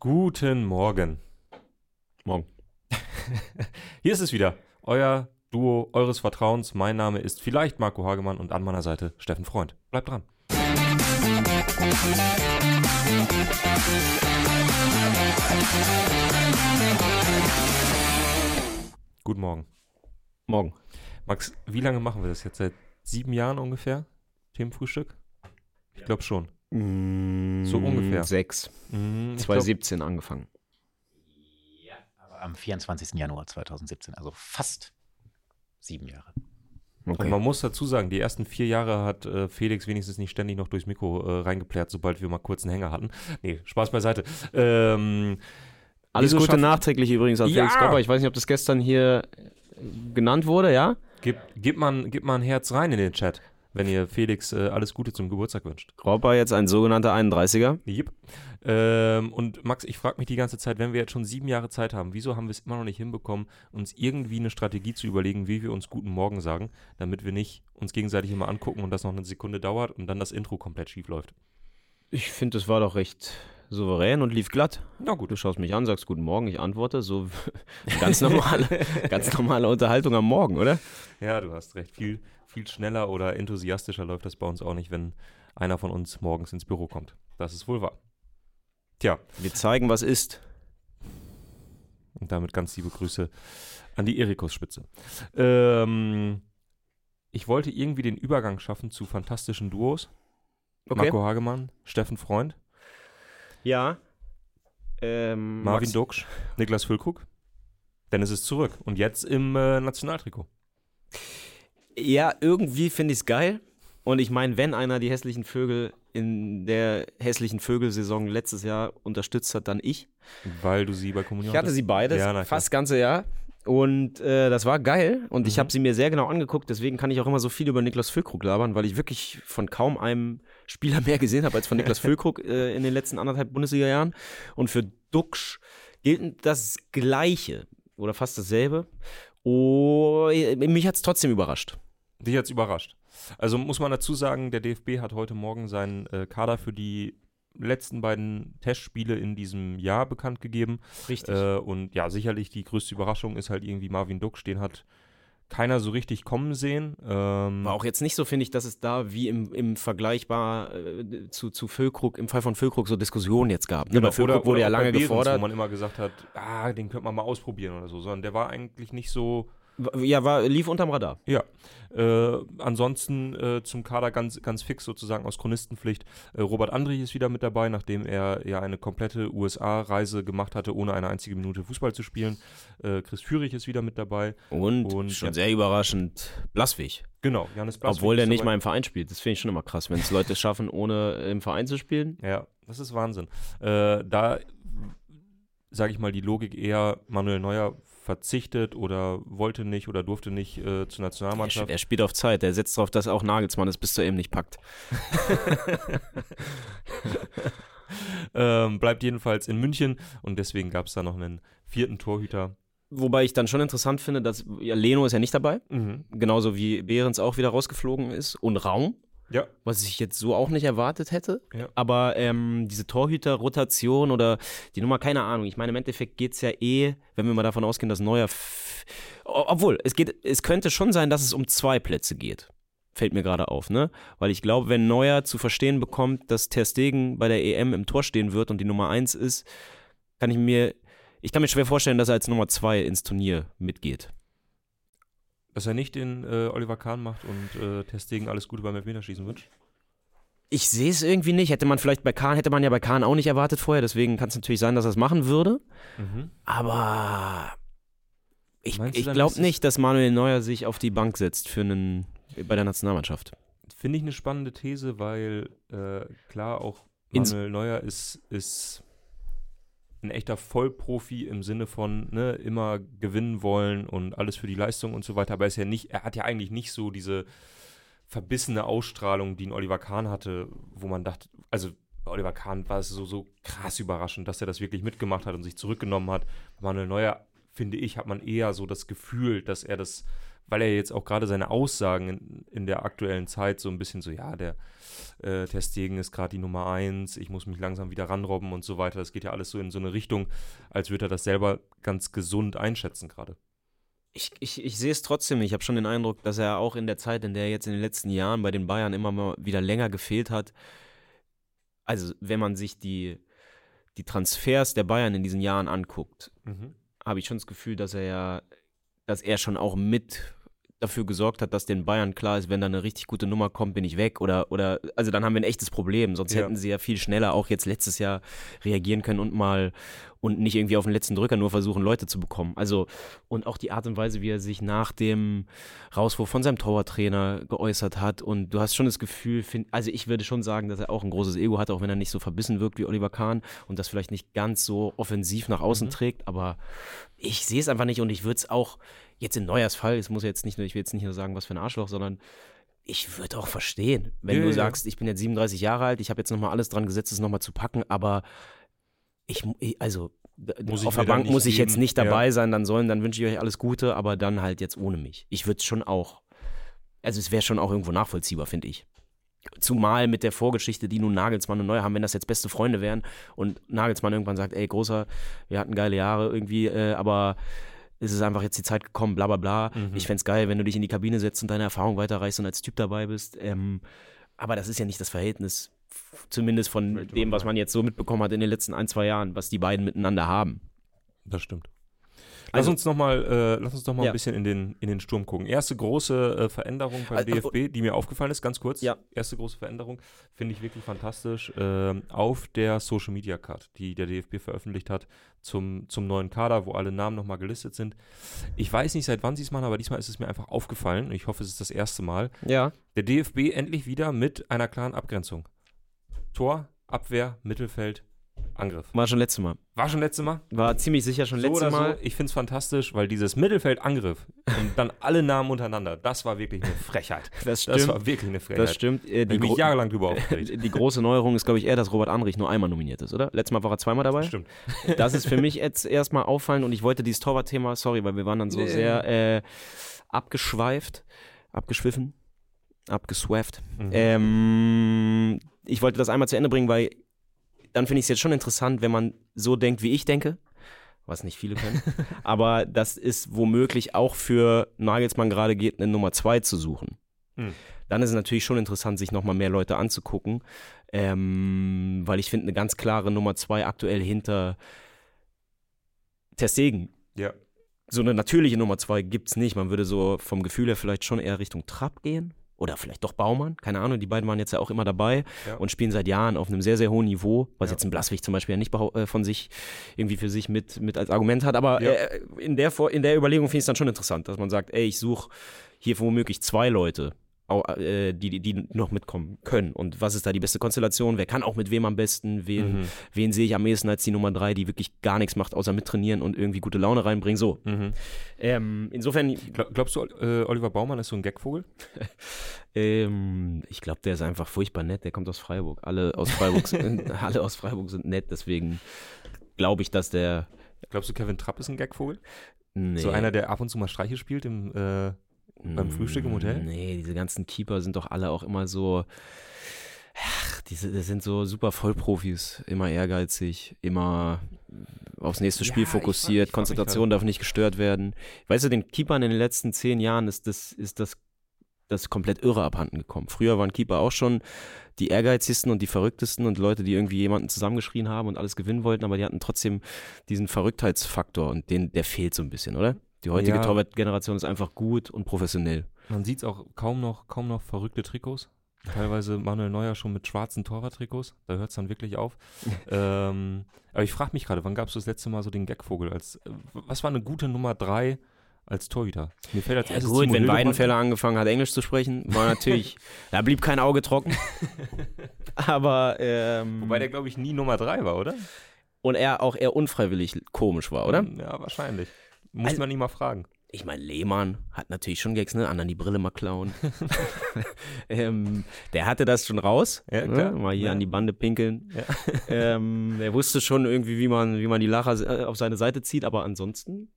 Guten Morgen. Morgen. Hier ist es wieder, euer Duo eures Vertrauens. Mein Name ist vielleicht Marco Hagemann und an meiner Seite Steffen Freund. Bleibt dran. Guten Morgen. Morgen. Max, wie lange machen wir das jetzt? Seit sieben Jahren ungefähr? Themenfrühstück? Ich glaube schon. So ungefähr. Sechs. Mhm, ich glaub, 2017 angefangen. Aber am 24. Januar 2017, also fast sieben Jahre. Und man muss dazu sagen, die ersten vier Jahre hat äh, Felix wenigstens nicht ständig noch durchs Mikro äh, reingeplärt, sobald wir mal kurz einen Hänger hatten. Nee, Spaß beiseite. Ähm, Alles Gute schafft- nachträglich übrigens an Ja! Felix Gopper. Ich weiß nicht, ob das gestern hier genannt wurde, ja? Gib, gib, mal, gib mal ein Herz rein in den Chat, wenn ihr Felix äh, alles Gute zum Geburtstag wünscht. Gopper jetzt ein sogenannter 31er. Yep. Ähm, und Max, ich frage mich die ganze Zeit, wenn wir jetzt schon sieben Jahre Zeit haben, wieso haben wir es immer noch nicht hinbekommen, uns irgendwie eine Strategie zu überlegen, wie wir uns Guten Morgen sagen, damit wir nicht uns gegenseitig immer angucken und das noch eine Sekunde dauert und dann das Intro komplett schief läuft. Ich finde, das war doch recht souverän und lief glatt. Na gut. Du schaust mich an, sagst Guten Morgen, ich antworte. So ganz normale, ganz normale Unterhaltung am Morgen, oder? Ja, du hast recht. Viel, viel schneller oder enthusiastischer läuft das bei uns auch nicht, wenn einer von uns morgens ins Büro kommt. Das ist wohl wahr. Tja, Wir zeigen, was ist. und damit ganz liebe Grüße an die Erikus-Spitze. Ähm, ich wollte irgendwie den Übergang schaffen zu fantastischen Duos. Marco Hagemann, Steffen Freund, Ja. Ähm, Marvin Max- Niklas Füllkrug. Dennis ist zurück und jetzt im äh, Nationaltrikot. Ja, irgendwie finde ich es geil. Und ich meine, wenn einer die hässlichen Vögel in der hässlichen Vögelsaison letztes Jahr unterstützt hat, dann ich. Weil du sie bei Kommunion Ich hatte sie beide, Ja, fast das ganze Jahr. Und äh, das war geil. Und ich Mhm. habe sie mir sehr genau angeguckt. Deswegen kann ich auch immer so viel über Niklas Füllkrug labern, weil ich wirklich von kaum einem Spieler mehr gesehen habe als von Niklas Füllkrug äh, in den letzten anderthalb Bundesliga-Jahren. Und für Duxch gilt das Gleiche oder fast dasselbe. Oh, mich hat es trotzdem überrascht. Dich hat's überrascht. Also muss man dazu sagen, der DFB hat heute Morgen seinen äh, Kader für die letzten beiden Testspiele in diesem Jahr bekannt gegeben. Richtig. Äh, und ja, sicherlich die größte Überraschung ist halt irgendwie Marvin Duksch. Den hat keiner so richtig kommen sehen. Ähm, War auch jetzt nicht so, finde ich, dass es da wie im, im Vergleichbar äh, zu, zu Füllkrug, im Fall von Füllkrug so Diskussionen jetzt gab. Ne? genau, Bei Füllkrug wurde ja lange Behrens, gefordert. Wo man immer gesagt hat, ah, den könnte man mal ausprobieren oder so. Sondern der war eigentlich nicht so Ja, war, lief unterm Radar. Ja, äh, ansonsten äh, zum Kader ganz, ganz fix sozusagen aus Chronistenpflicht. Äh, Robert Andrich ist wieder mit dabei, nachdem er ja eine komplette USA-Reise gemacht hatte, ohne eine einzige Minute Fußball zu spielen. Äh, Chris Führig ist wieder mit dabei. Und, Und, schon ja. sehr überraschend Blaswig. Genau, Janis Blaswig Obwohl der nicht mal im Verein spielt. Das finde ich schon immer krass, wenn es Leute schaffen, ohne im Verein zu spielen. Ja, das ist Wahnsinn. Äh, da sage ich mal die Logik eher, Manuel Neuer verzichtet oder wollte nicht oder durfte nicht äh, zur Er, Nationalmannschaft. er spielt auf Zeit. Er setzt darauf, dass auch Nagelsmann es bis zu eben nicht packt. ähm, bleibt jedenfalls in München und deswegen gab es da noch einen vierten Torhüter. Wobei ich dann schon interessant finde, dass ja, Leno ist ja nicht dabei. Mhm. Genauso wie Behrens auch wieder rausgeflogen ist. Und Raum. Ja, was ich jetzt so auch nicht erwartet hätte. Ja. Aber ähm, diese Torhüter-Rotation oder die Nummer, keine Ahnung. Ich meine, im Endeffekt geht es ja eh, wenn wir mal davon ausgehen, dass Neuer. Obwohl, es, geht, es könnte schon sein, dass es um zwei Plätze geht. Fällt mir gerade auf, ne? Weil ich glaube, wenn Neuer zu verstehen bekommt, dass Ter Stegen bei der EM im Tor stehen wird und die Nummer eins ist, kann ich mir. Ich kann mir schwer vorstellen, dass er als Nummer zwei ins Turnier mitgeht. Dass er nicht den äh, Oliver Kahn macht und äh, Testegen alles Gute beim Elfmeterschießen wünscht. Ich sehe es irgendwie nicht. Hätte man vielleicht bei Kahn, hätte man ja bei Kahn auch nicht erwartet vorher. Deswegen kann es natürlich sein, dass er es machen würde. Aber ich, ich glaube nicht, dass Manuel Neuer sich auf die Bank setzt für einen bei der Nationalmannschaft. Finde ich eine spannende These, weil äh, klar auch Ins- Manuel Neuer ist, ist ein echter Vollprofi im Sinne von ne, immer gewinnen wollen und alles für die Leistung und so weiter. Aber er ist ja nicht, er hat ja eigentlich nicht so diese verbissene Ausstrahlung, die ein Oliver Kahn hatte, wo man dachte, also bei Oliver Kahn war es so, so krass überraschend, dass er das wirklich mitgemacht hat und sich zurückgenommen hat. Manuel Neuer finde ich, hat man eher so das Gefühl, dass er das, weil er jetzt auch gerade seine Aussagen in, in der aktuellen Zeit so ein bisschen so, ja, der äh, Testegen ist gerade die Nummer eins, ich muss mich langsam wieder ranrobben und so weiter. Das geht ja alles so in so eine Richtung, als würde er das selber ganz gesund einschätzen gerade. Ich, ich, ich sehe es trotzdem. Ich habe schon den Eindruck, dass er auch in der Zeit, in der er jetzt in den letzten Jahren bei den Bayern immer mal wieder länger gefehlt hat, also wenn man sich die, die Transfers der Bayern in diesen Jahren anguckt, Mhm. habe ich schon das Gefühl, dass er ja, dass er schon auch mit dafür gesorgt hat, dass den Bayern klar ist, wenn da eine richtig gute Nummer kommt, bin ich weg oder oder also dann haben wir ein echtes Problem. Sonst Ja. hätten sie ja viel schneller auch jetzt letztes Jahr reagieren können und mal und nicht irgendwie auf den letzten Drücker nur versuchen, Leute zu bekommen. Also und auch die Art und Weise, wie er sich nach dem Rauswurf von seinem Torwarttrainer geäußert hat und du hast schon das Gefühl, find, also ich würde schon sagen, dass er auch ein großes Ego hat, auch wenn er nicht so verbissen wirkt wie Oliver Kahn und das vielleicht nicht ganz so offensiv nach außen Mhm. trägt, aber ich sehe es einfach nicht und ich würde es auch jetzt in Neuers Fall, es muss jetzt nicht nur, ich will jetzt nicht nur sagen, was für ein Arschloch, sondern ich würde auch verstehen, wenn Ja, du ja. sagst, ich bin jetzt 37 Jahre alt, ich habe jetzt nochmal alles dran gesetzt, es nochmal zu packen, aber ich, also Muss auf der Bank nicht muss ich jetzt geben, nicht ja. dabei sein, dann sollen, dann wünsche ich euch alles Gute, aber dann halt jetzt ohne mich. Ich würde es schon auch, also es wäre schon auch irgendwo nachvollziehbar, finde ich. Zumal mit der Vorgeschichte, die nun Nagelsmann und Neuer haben, wenn das jetzt beste Freunde wären und Nagelsmann irgendwann sagt, ey, großer, wir hatten geile Jahre irgendwie, äh, aber es ist einfach jetzt die Zeit gekommen, bla bla bla. Mhm. Ich fänd's geil, wenn du dich in die Kabine setzt und deine Erfahrung weiterreichst und als Typ dabei bist. Ähm, aber das ist ja nicht das Verhältnis, zumindest von dem, was man jetzt so mitbekommen hat in den letzten ein, zwei Jahren, was die beiden miteinander haben. Das stimmt. Lass Also- uns noch mal, äh, lass uns noch mal Ja. ein bisschen in den, in den Sturm gucken. Erste große äh, Veränderung beim Äh, äh, DFB, die mir aufgefallen ist, ganz kurz. Ja. Erste große Veränderung, finde ich wirklich fantastisch. ähm, auf der Social Media Card, die der DFB veröffentlicht hat, zum, zum neuen Kader, wo alle Namen nochmal gelistet sind. Ich weiß nicht, seit wann sie es machen, aber diesmal ist es mir einfach aufgefallen. Ich hoffe, es ist das erste Mal. Ja. Der DFB endlich wieder mit einer klaren Abgrenzung. Tor, Abwehr, Mittelfeld, Angriff. War schon letztes Mal. War schon letztes Mal? War ziemlich sicher schon So letztes Mal. so, ich finde es fantastisch, weil dieses Mittelfeldangriff und dann alle Namen untereinander, das war wirklich eine Frechheit. Das Das stimmt. war wirklich eine Das Frechheit. stimmt. Äh, die, mich jahrelang drüber aufgeregt. die große Neuerung ist, glaube ich, eher, dass Robert Anrich nur einmal nominiert ist, oder? Letztes Mal war er zweimal dabei. Stimmt. Das ist für mich jetzt erstmal auffallend und ich wollte dieses Torwart-Thema, sorry, weil wir waren dann so Nee. sehr äh, abgeschweift, abgeschwiffen, abgeswafft. Mhm. Ähm, ich wollte das einmal zu Ende bringen, weil dann finde ich es jetzt schon interessant, wenn man so denkt, wie ich denke, was nicht viele können, aber das ist womöglich auch für Nagelsmann gerade geht, eine Nummer zwei zu suchen. Hm. Dann ist es natürlich schon interessant, sich nochmal mehr Leute anzugucken, ähm, weil ich finde, eine ganz klare Nummer zwei aktuell hinter Testegen. Ja. So eine natürliche Nummer zwei gibt es nicht. Man würde so vom Gefühl her vielleicht schon eher Richtung Trapp gehen. Oder vielleicht doch Baumann, keine Ahnung, die beiden waren jetzt ja auch immer dabei Ja. und spielen seit Jahren auf einem sehr, sehr hohen Niveau, was Ja. jetzt ein Blaswig zum Beispiel ja nicht äh, von sich irgendwie für sich mit, mit als Argument hat. Aber Ja. äh, in, der, Vor- in der Überlegung finde ich es dann schon interessant, dass man sagt, ey, ich suche hier womöglich zwei Leute, die, die, die noch mitkommen können. Und was ist da die beste Konstellation? Wer kann auch mit wem am besten? Wen, Mhm. wen sehe ich am ehesten als die Nummer drei, die wirklich gar nichts macht, außer mittrainieren und irgendwie gute Laune reinbringen? So. Mhm. Ähm, insofern, Glaub, glaubst du, äh, Oliver Baumann ist so ein Gagvogel? ähm, ich glaube, der ist einfach furchtbar nett. Der kommt aus Freiburg. Alle aus Freiburg, sind, alle aus Freiburg sind nett. Deswegen glaube ich, dass der. Glaubst du, Kevin Trapp ist ein Gagvogel? Nee, So einer, der ab und zu mal Streiche spielt im, äh, beim Frühstück im Hotel? Nee, diese ganzen Keeper sind doch alle auch immer so. Ach, diese, das sind so super Vollprofis, immer ehrgeizig, immer aufs nächste Ja, Spiel ich frag- fokussiert, ich frag mich Konzentration darf nicht gestört werden. Weißt du, den Keepern in den letzten zehn Jahren ist das, ist das, das komplett irre abhanden gekommen. Früher waren Keeper auch schon die ehrgeizigsten und die verrücktesten und Leute, die irgendwie jemanden zusammengeschrien haben und alles gewinnen wollten, aber die hatten trotzdem diesen Verrücktheitsfaktor und den, der fehlt so ein bisschen, oder? Die heutige Ja. Torwart-Generation ist einfach gut und professionell. Man sieht es auch kaum noch, kaum noch verrückte Trikots. Teilweise Manuel Neuer schon mit schwarzen Torwarttrikots. Da hört es dann wirklich auf. ähm, aber ich frage mich gerade, wann gab es das letzte Mal so den Gagvogel? Als, was war eine gute Nummer drei als Torhüter? Mir fällt als Ja, erstes gut, Timo wenn Hildebrand Weidenfeller angefangen hat, Englisch zu sprechen, war natürlich, da blieb kein Auge trocken. Aber, ähm, Wobei der, glaube ich, nie Nummer drei war, oder? und er auch eher unfreiwillig komisch war, oder? Ja, wahrscheinlich. Muss Also- man ihn mal fragen. Ich meine, Lehmann hat natürlich schon Gags, ne? Anderen die Brille mal klauen. ähm, der hatte das schon raus. Ja, ne? Mal hier Ja. an die Bande pinkeln. Ja. ähm, er wusste schon irgendwie, wie man, wie man die Lacher äh, auf seine Seite zieht, aber ansonsten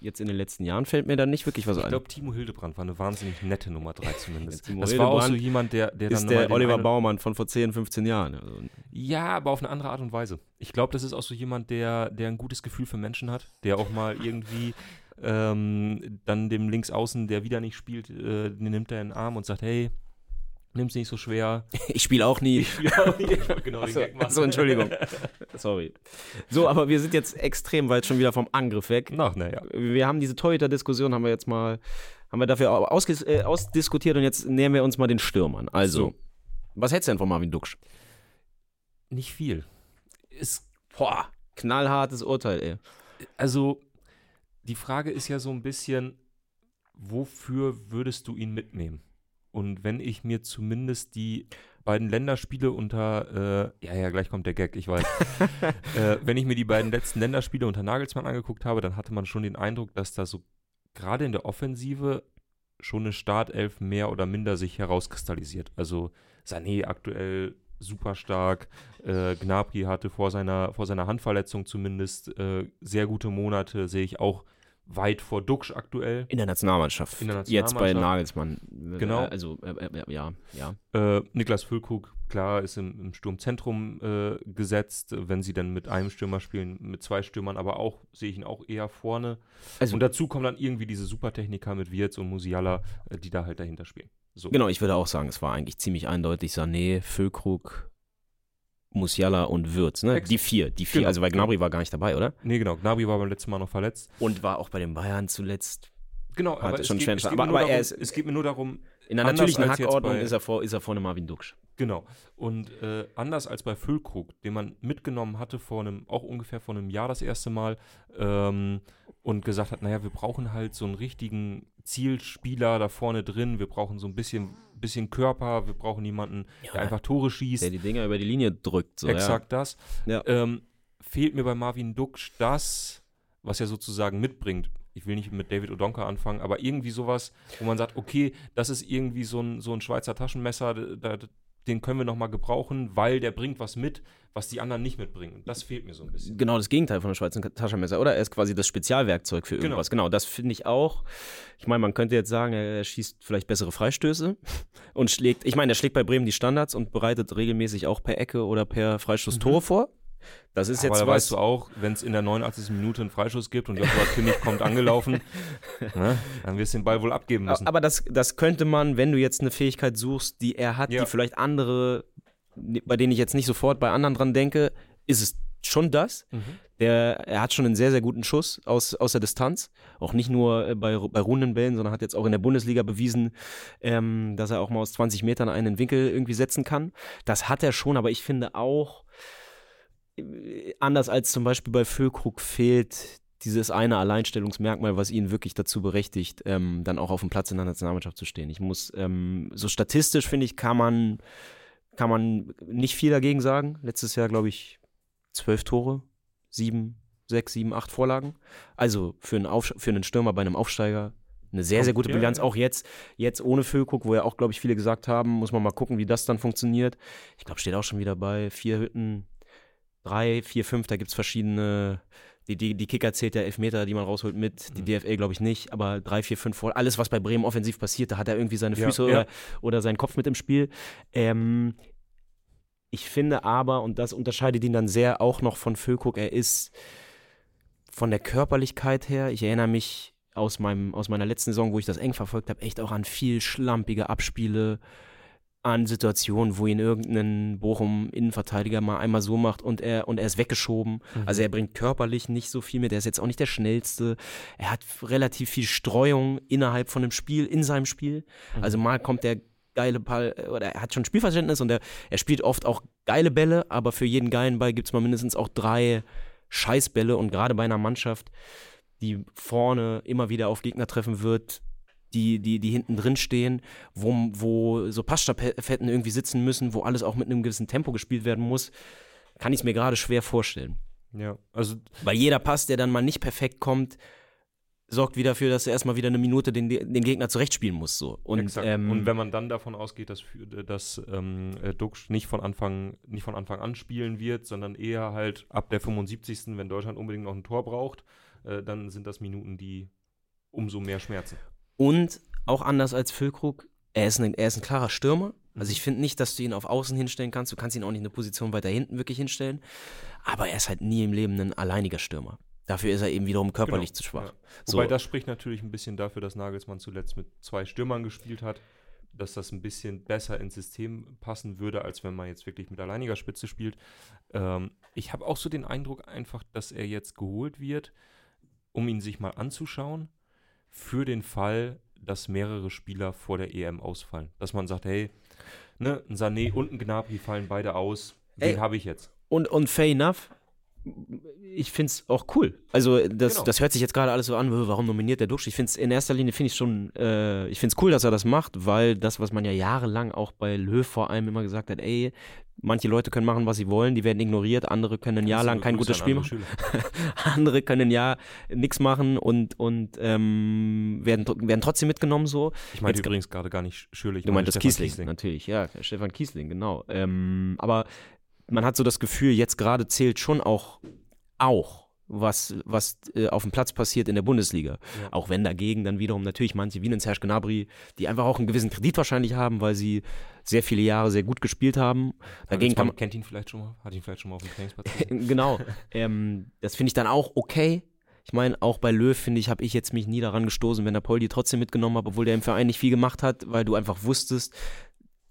jetzt in den letzten Jahren fällt mir da nicht wirklich was Ich ein. glaube, Timo Hildebrand war eine wahnsinnig nette Nummer 3 zumindest. Das war auch so Hildebrand jemand, der, der dann ist der Oliver einen- Baumann von vor 10, 15 Jahren. Also, Ja, aber auf eine andere Art und Weise. Ich glaube, das ist auch so jemand, der, der ein gutes Gefühl für Menschen hat, der auch mal irgendwie ähm, dann dem Linksaußen, der wieder nicht spielt, äh, den nimmt er in den Arm und sagt, hey, nimm's nicht so schwer. ich spiele auch nie. Ja, genau, den Achso, Gag achso, Entschuldigung. Sorry. So, aber wir sind jetzt extrem weit schon wieder vom Angriff weg. Ach, naja. Wir haben diese Torhüter-Diskussion, haben wir jetzt mal, haben wir dafür äh, ausdiskutiert und jetzt nähern wir uns mal den Stürmern. Also, So. was hältst du denn von Marvin Duksch? Nicht viel. Ist, Boah, knallhartes Urteil, ey. also, die Frage ist ja so ein bisschen, wofür würdest du ihn mitnehmen? Und wenn ich mir zumindest die beiden Länderspiele unter, äh, ja, ja, gleich kommt der Gag, ich weiß. äh, wenn ich mir die beiden letzten Länderspiele unter Nagelsmann angeguckt habe, dann hatte man schon den Eindruck, dass da so gerade in der Offensive schon eine Startelf mehr oder minder sich herauskristallisiert. Also Sané aktuell super stark, äh, Gnabry hatte vor seiner, vor seiner Handverletzung zumindest äh, sehr gute Monate, sehe ich auch weit vor Duxch aktuell. In der Nationalmannschaft. In der Jetzt bei Nationalmannschaft. Nagelsmann. Genau. Äh, Also, äh, äh, ja, ja. Äh, Niklas Füllkrug, klar, ist im, im Sturmzentrum äh, gesetzt, wenn sie dann mit einem Stürmer spielen, mit zwei Stürmern, aber auch, sehe ich ihn auch eher vorne. Also- und dazu kommen dann irgendwie diese Supertechniker mit Wirtz und Musiala, äh, die da halt dahinter spielen. So. Genau, ich würde auch sagen, es war eigentlich ziemlich eindeutig Sané, Füllkrug, Musiala und Würz, ne? Ex- Die vier, die vier. Genau. Also, weil Gnabry war gar nicht dabei, oder? Nee, genau. Gnabry war beim letzten Mal noch verletzt. Und war auch bei den Bayern zuletzt. Genau, aber es schon geht, es, geht aber- mir nur aber er darum, ist- es geht mir nur darum, In der Anders natürlichen Hackordnung ist er, vor, ist er vorne Marvin Duksch. Genau. Und äh, anders als bei Füllkrug, den man mitgenommen hatte vor einem, auch ungefähr vor einem Jahr das erste Mal, ähm, und gesagt hat, naja, wir brauchen halt so einen richtigen Zielspieler da vorne drin, wir brauchen so ein bisschen, bisschen Körper, wir brauchen jemanden, der einfach Tore schießt. Der die Dinger über die Linie drückt. So, Exakt das. Ja. Ähm, fehlt mir bei Marvin Duksch das, was er sozusagen mitbringt. Ich will nicht mit David Odonka anfangen, aber irgendwie sowas, wo man sagt, okay, das ist irgendwie so ein, so ein Schweizer Taschenmesser, da, den können wir nochmal gebrauchen, weil der bringt was mit, was die anderen nicht mitbringen. Und das fehlt mir so ein bisschen. Genau das Gegenteil von der Schweizer Taschenmesser, oder? Er ist quasi das Spezialwerkzeug für Genau. irgendwas. Genau, das finde ich auch. Ich meine, man könnte jetzt sagen, er schießt vielleicht bessere Freistöße und schlägt, ich meine, er schlägt bei Bremen die Standards und bereitet regelmäßig auch per Ecke oder per Freistoß Tore vor. Das ist. Aber jetzt da was. weißt du auch, wenn es in der 89. Minute einen Freischuss gibt und Joshua Kimmich kommt angelaufen, ne, dann wirst du den Ball wohl abgeben müssen. Aber das, das könnte man, wenn du jetzt eine Fähigkeit suchst, die er hat, Ja. die vielleicht andere, bei denen ich jetzt nicht sofort bei anderen dran denke, ist es schon das. Mhm. Der, er hat schon einen sehr, sehr guten Schuss aus, aus der Distanz. Auch nicht nur äh, bei, bei runden Bällen, sondern hat jetzt auch in der Bundesliga bewiesen, ähm, dass er auch mal aus 20 Metern einen Winkel irgendwie setzen kann. Das hat er schon, aber ich finde auch, anders als zum Beispiel bei Füllkrug fehlt dieses eine Alleinstellungsmerkmal, was ihn wirklich dazu berechtigt, ähm, dann auch auf dem Platz in der Nationalmannschaft zu stehen. Ich muss, ähm, so statistisch finde ich, kann man, kann man nicht viel dagegen sagen. Letztes Jahr, glaube ich, zwölf Tore, sieben, sechs, sieben, acht Vorlagen. Also für einen, Aufsch für einen Stürmer bei einem Aufsteiger eine sehr, sehr gute Ja, Bilanz. ja. Auch jetzt, jetzt ohne Füllkrug, wo ja auch, glaube ich, viele gesagt haben, muss man mal gucken, wie das dann funktioniert. Ich glaube, steht auch schon wieder bei vier Hütten, drei, vier, fünf, da gibt es verschiedene. Die, die, die Kicker zählt ja Elfmeter, die man rausholt mit, die Mhm. DFL glaube ich nicht, aber drei, vier, fünf vor. Alles, was bei Bremen offensiv passiert, da hat er irgendwie seine Ja, Füße ja. Oder, oder seinen Kopf mit im Spiel. Ähm, ich finde aber, und das unterscheidet ihn dann sehr auch noch von Füllkrug, er ist von der Körperlichkeit her, ich erinnere mich aus, meinem, aus meiner letzten Saison, wo ich das eng verfolgt habe, echt auch an viel schlampige Abspiele, an Situationen, wo ihn irgendein Bochum-Innenverteidiger mal einmal so macht und er, und er ist weggeschoben. Also er bringt körperlich nicht so viel mit, er ist jetzt auch nicht der Schnellste. Er hat relativ viel Streuung innerhalb von dem Spiel, in seinem Spiel. Also mal kommt der geile Ball, oder er hat schon Spielverständnis und er, er spielt oft auch geile Bälle, aber für jeden geilen Ball gibt es mal mindestens auch drei Scheißbälle und gerade bei einer Mannschaft, die vorne immer wieder auf Gegner treffen wird, die, die, die hinten drin stehen, wo, wo so Passstaffetten irgendwie sitzen müssen, wo alles auch mit einem gewissen Tempo gespielt werden muss, kann ich es mir gerade schwer vorstellen. Ja, also Weil jeder Pass, der dann mal nicht perfekt kommt, sorgt wieder dafür, dass er erstmal wieder eine Minute den, den Gegner zurechtspielen muss. So. Und, ähm, und wenn man dann davon ausgeht, dass, dass ähm, äh, Duxch nicht von, Anfang, nicht von Anfang an spielen wird, sondern eher halt ab der 75. wenn Deutschland unbedingt noch ein Tor braucht, äh, dann sind das Minuten, die umso mehr schmerzen. Und auch anders als Füllkrug, er ist ein, er ist ein klarer Stürmer. Also ich finde nicht, dass du ihn auf Außen hinstellen kannst. Du kannst ihn auch nicht in eine Position weiter hinten wirklich hinstellen. Aber er ist halt nie im Leben ein alleiniger Stürmer. Dafür ist er eben wiederum körperlich Genau, zu schwach. Ja. So. Wobei das spricht natürlich ein bisschen dafür, dass Nagelsmann zuletzt mit zwei Stürmern gespielt hat, dass das ein bisschen besser ins System passen würde, als wenn man jetzt wirklich mit alleiniger Spitze spielt. Ähm, ich habe auch so den Eindruck einfach, dass er jetzt geholt wird, um ihn sich mal anzuschauen, für den Fall, dass mehrere Spieler vor der EM ausfallen. Dass man sagt, hey, ne, ein Sané und ein Gnabry fallen beide aus. Wen habe ich jetzt? Und, und fair enough. Ich finde es auch cool. Also, das, Genau. das hört sich jetzt gerade alles so an, "Wö, warum nominiert der Duxch? Ich finde es in erster Linie, finde ich schon, äh, ich finde es cool, dass er das macht, weil das, was man ja jahrelang auch bei Löw vor allem immer gesagt hat, ey, manche Leute können machen, was sie wollen, die werden ignoriert, andere können ein Jahr lang kein gutes Spiel machen, Schüler. andere können ja nichts machen und, und ähm, werden, werden trotzdem mitgenommen so. Ich meine Jetzt- übrigens gerade gar nicht Schürrle. ich Du meine meintest Stefan Kiesling, natürlich, ja, Stefan Kiesling, genau. Ähm, aber man hat so das Gefühl, jetzt gerade zählt schon auch, auch was, was äh, auf dem Platz passiert in der Bundesliga. Ja. Auch wenn dagegen dann wiederum natürlich manche wie ein Serge Gnabry, die einfach auch einen gewissen Kredit wahrscheinlich haben, weil sie sehr viele Jahre sehr gut gespielt haben. Dagegen kann man kennt ihn vielleicht schon mal, hat ihn vielleicht schon mal auf dem Trainingsplatz. genau, ähm, das finde ich dann auch okay. Ich meine, auch bei Löw, finde ich, habe ich jetzt mich nie daran gestoßen, wenn der Paul die trotzdem mitgenommen hat, obwohl der im Verein nicht viel gemacht hat, weil du einfach wusstest,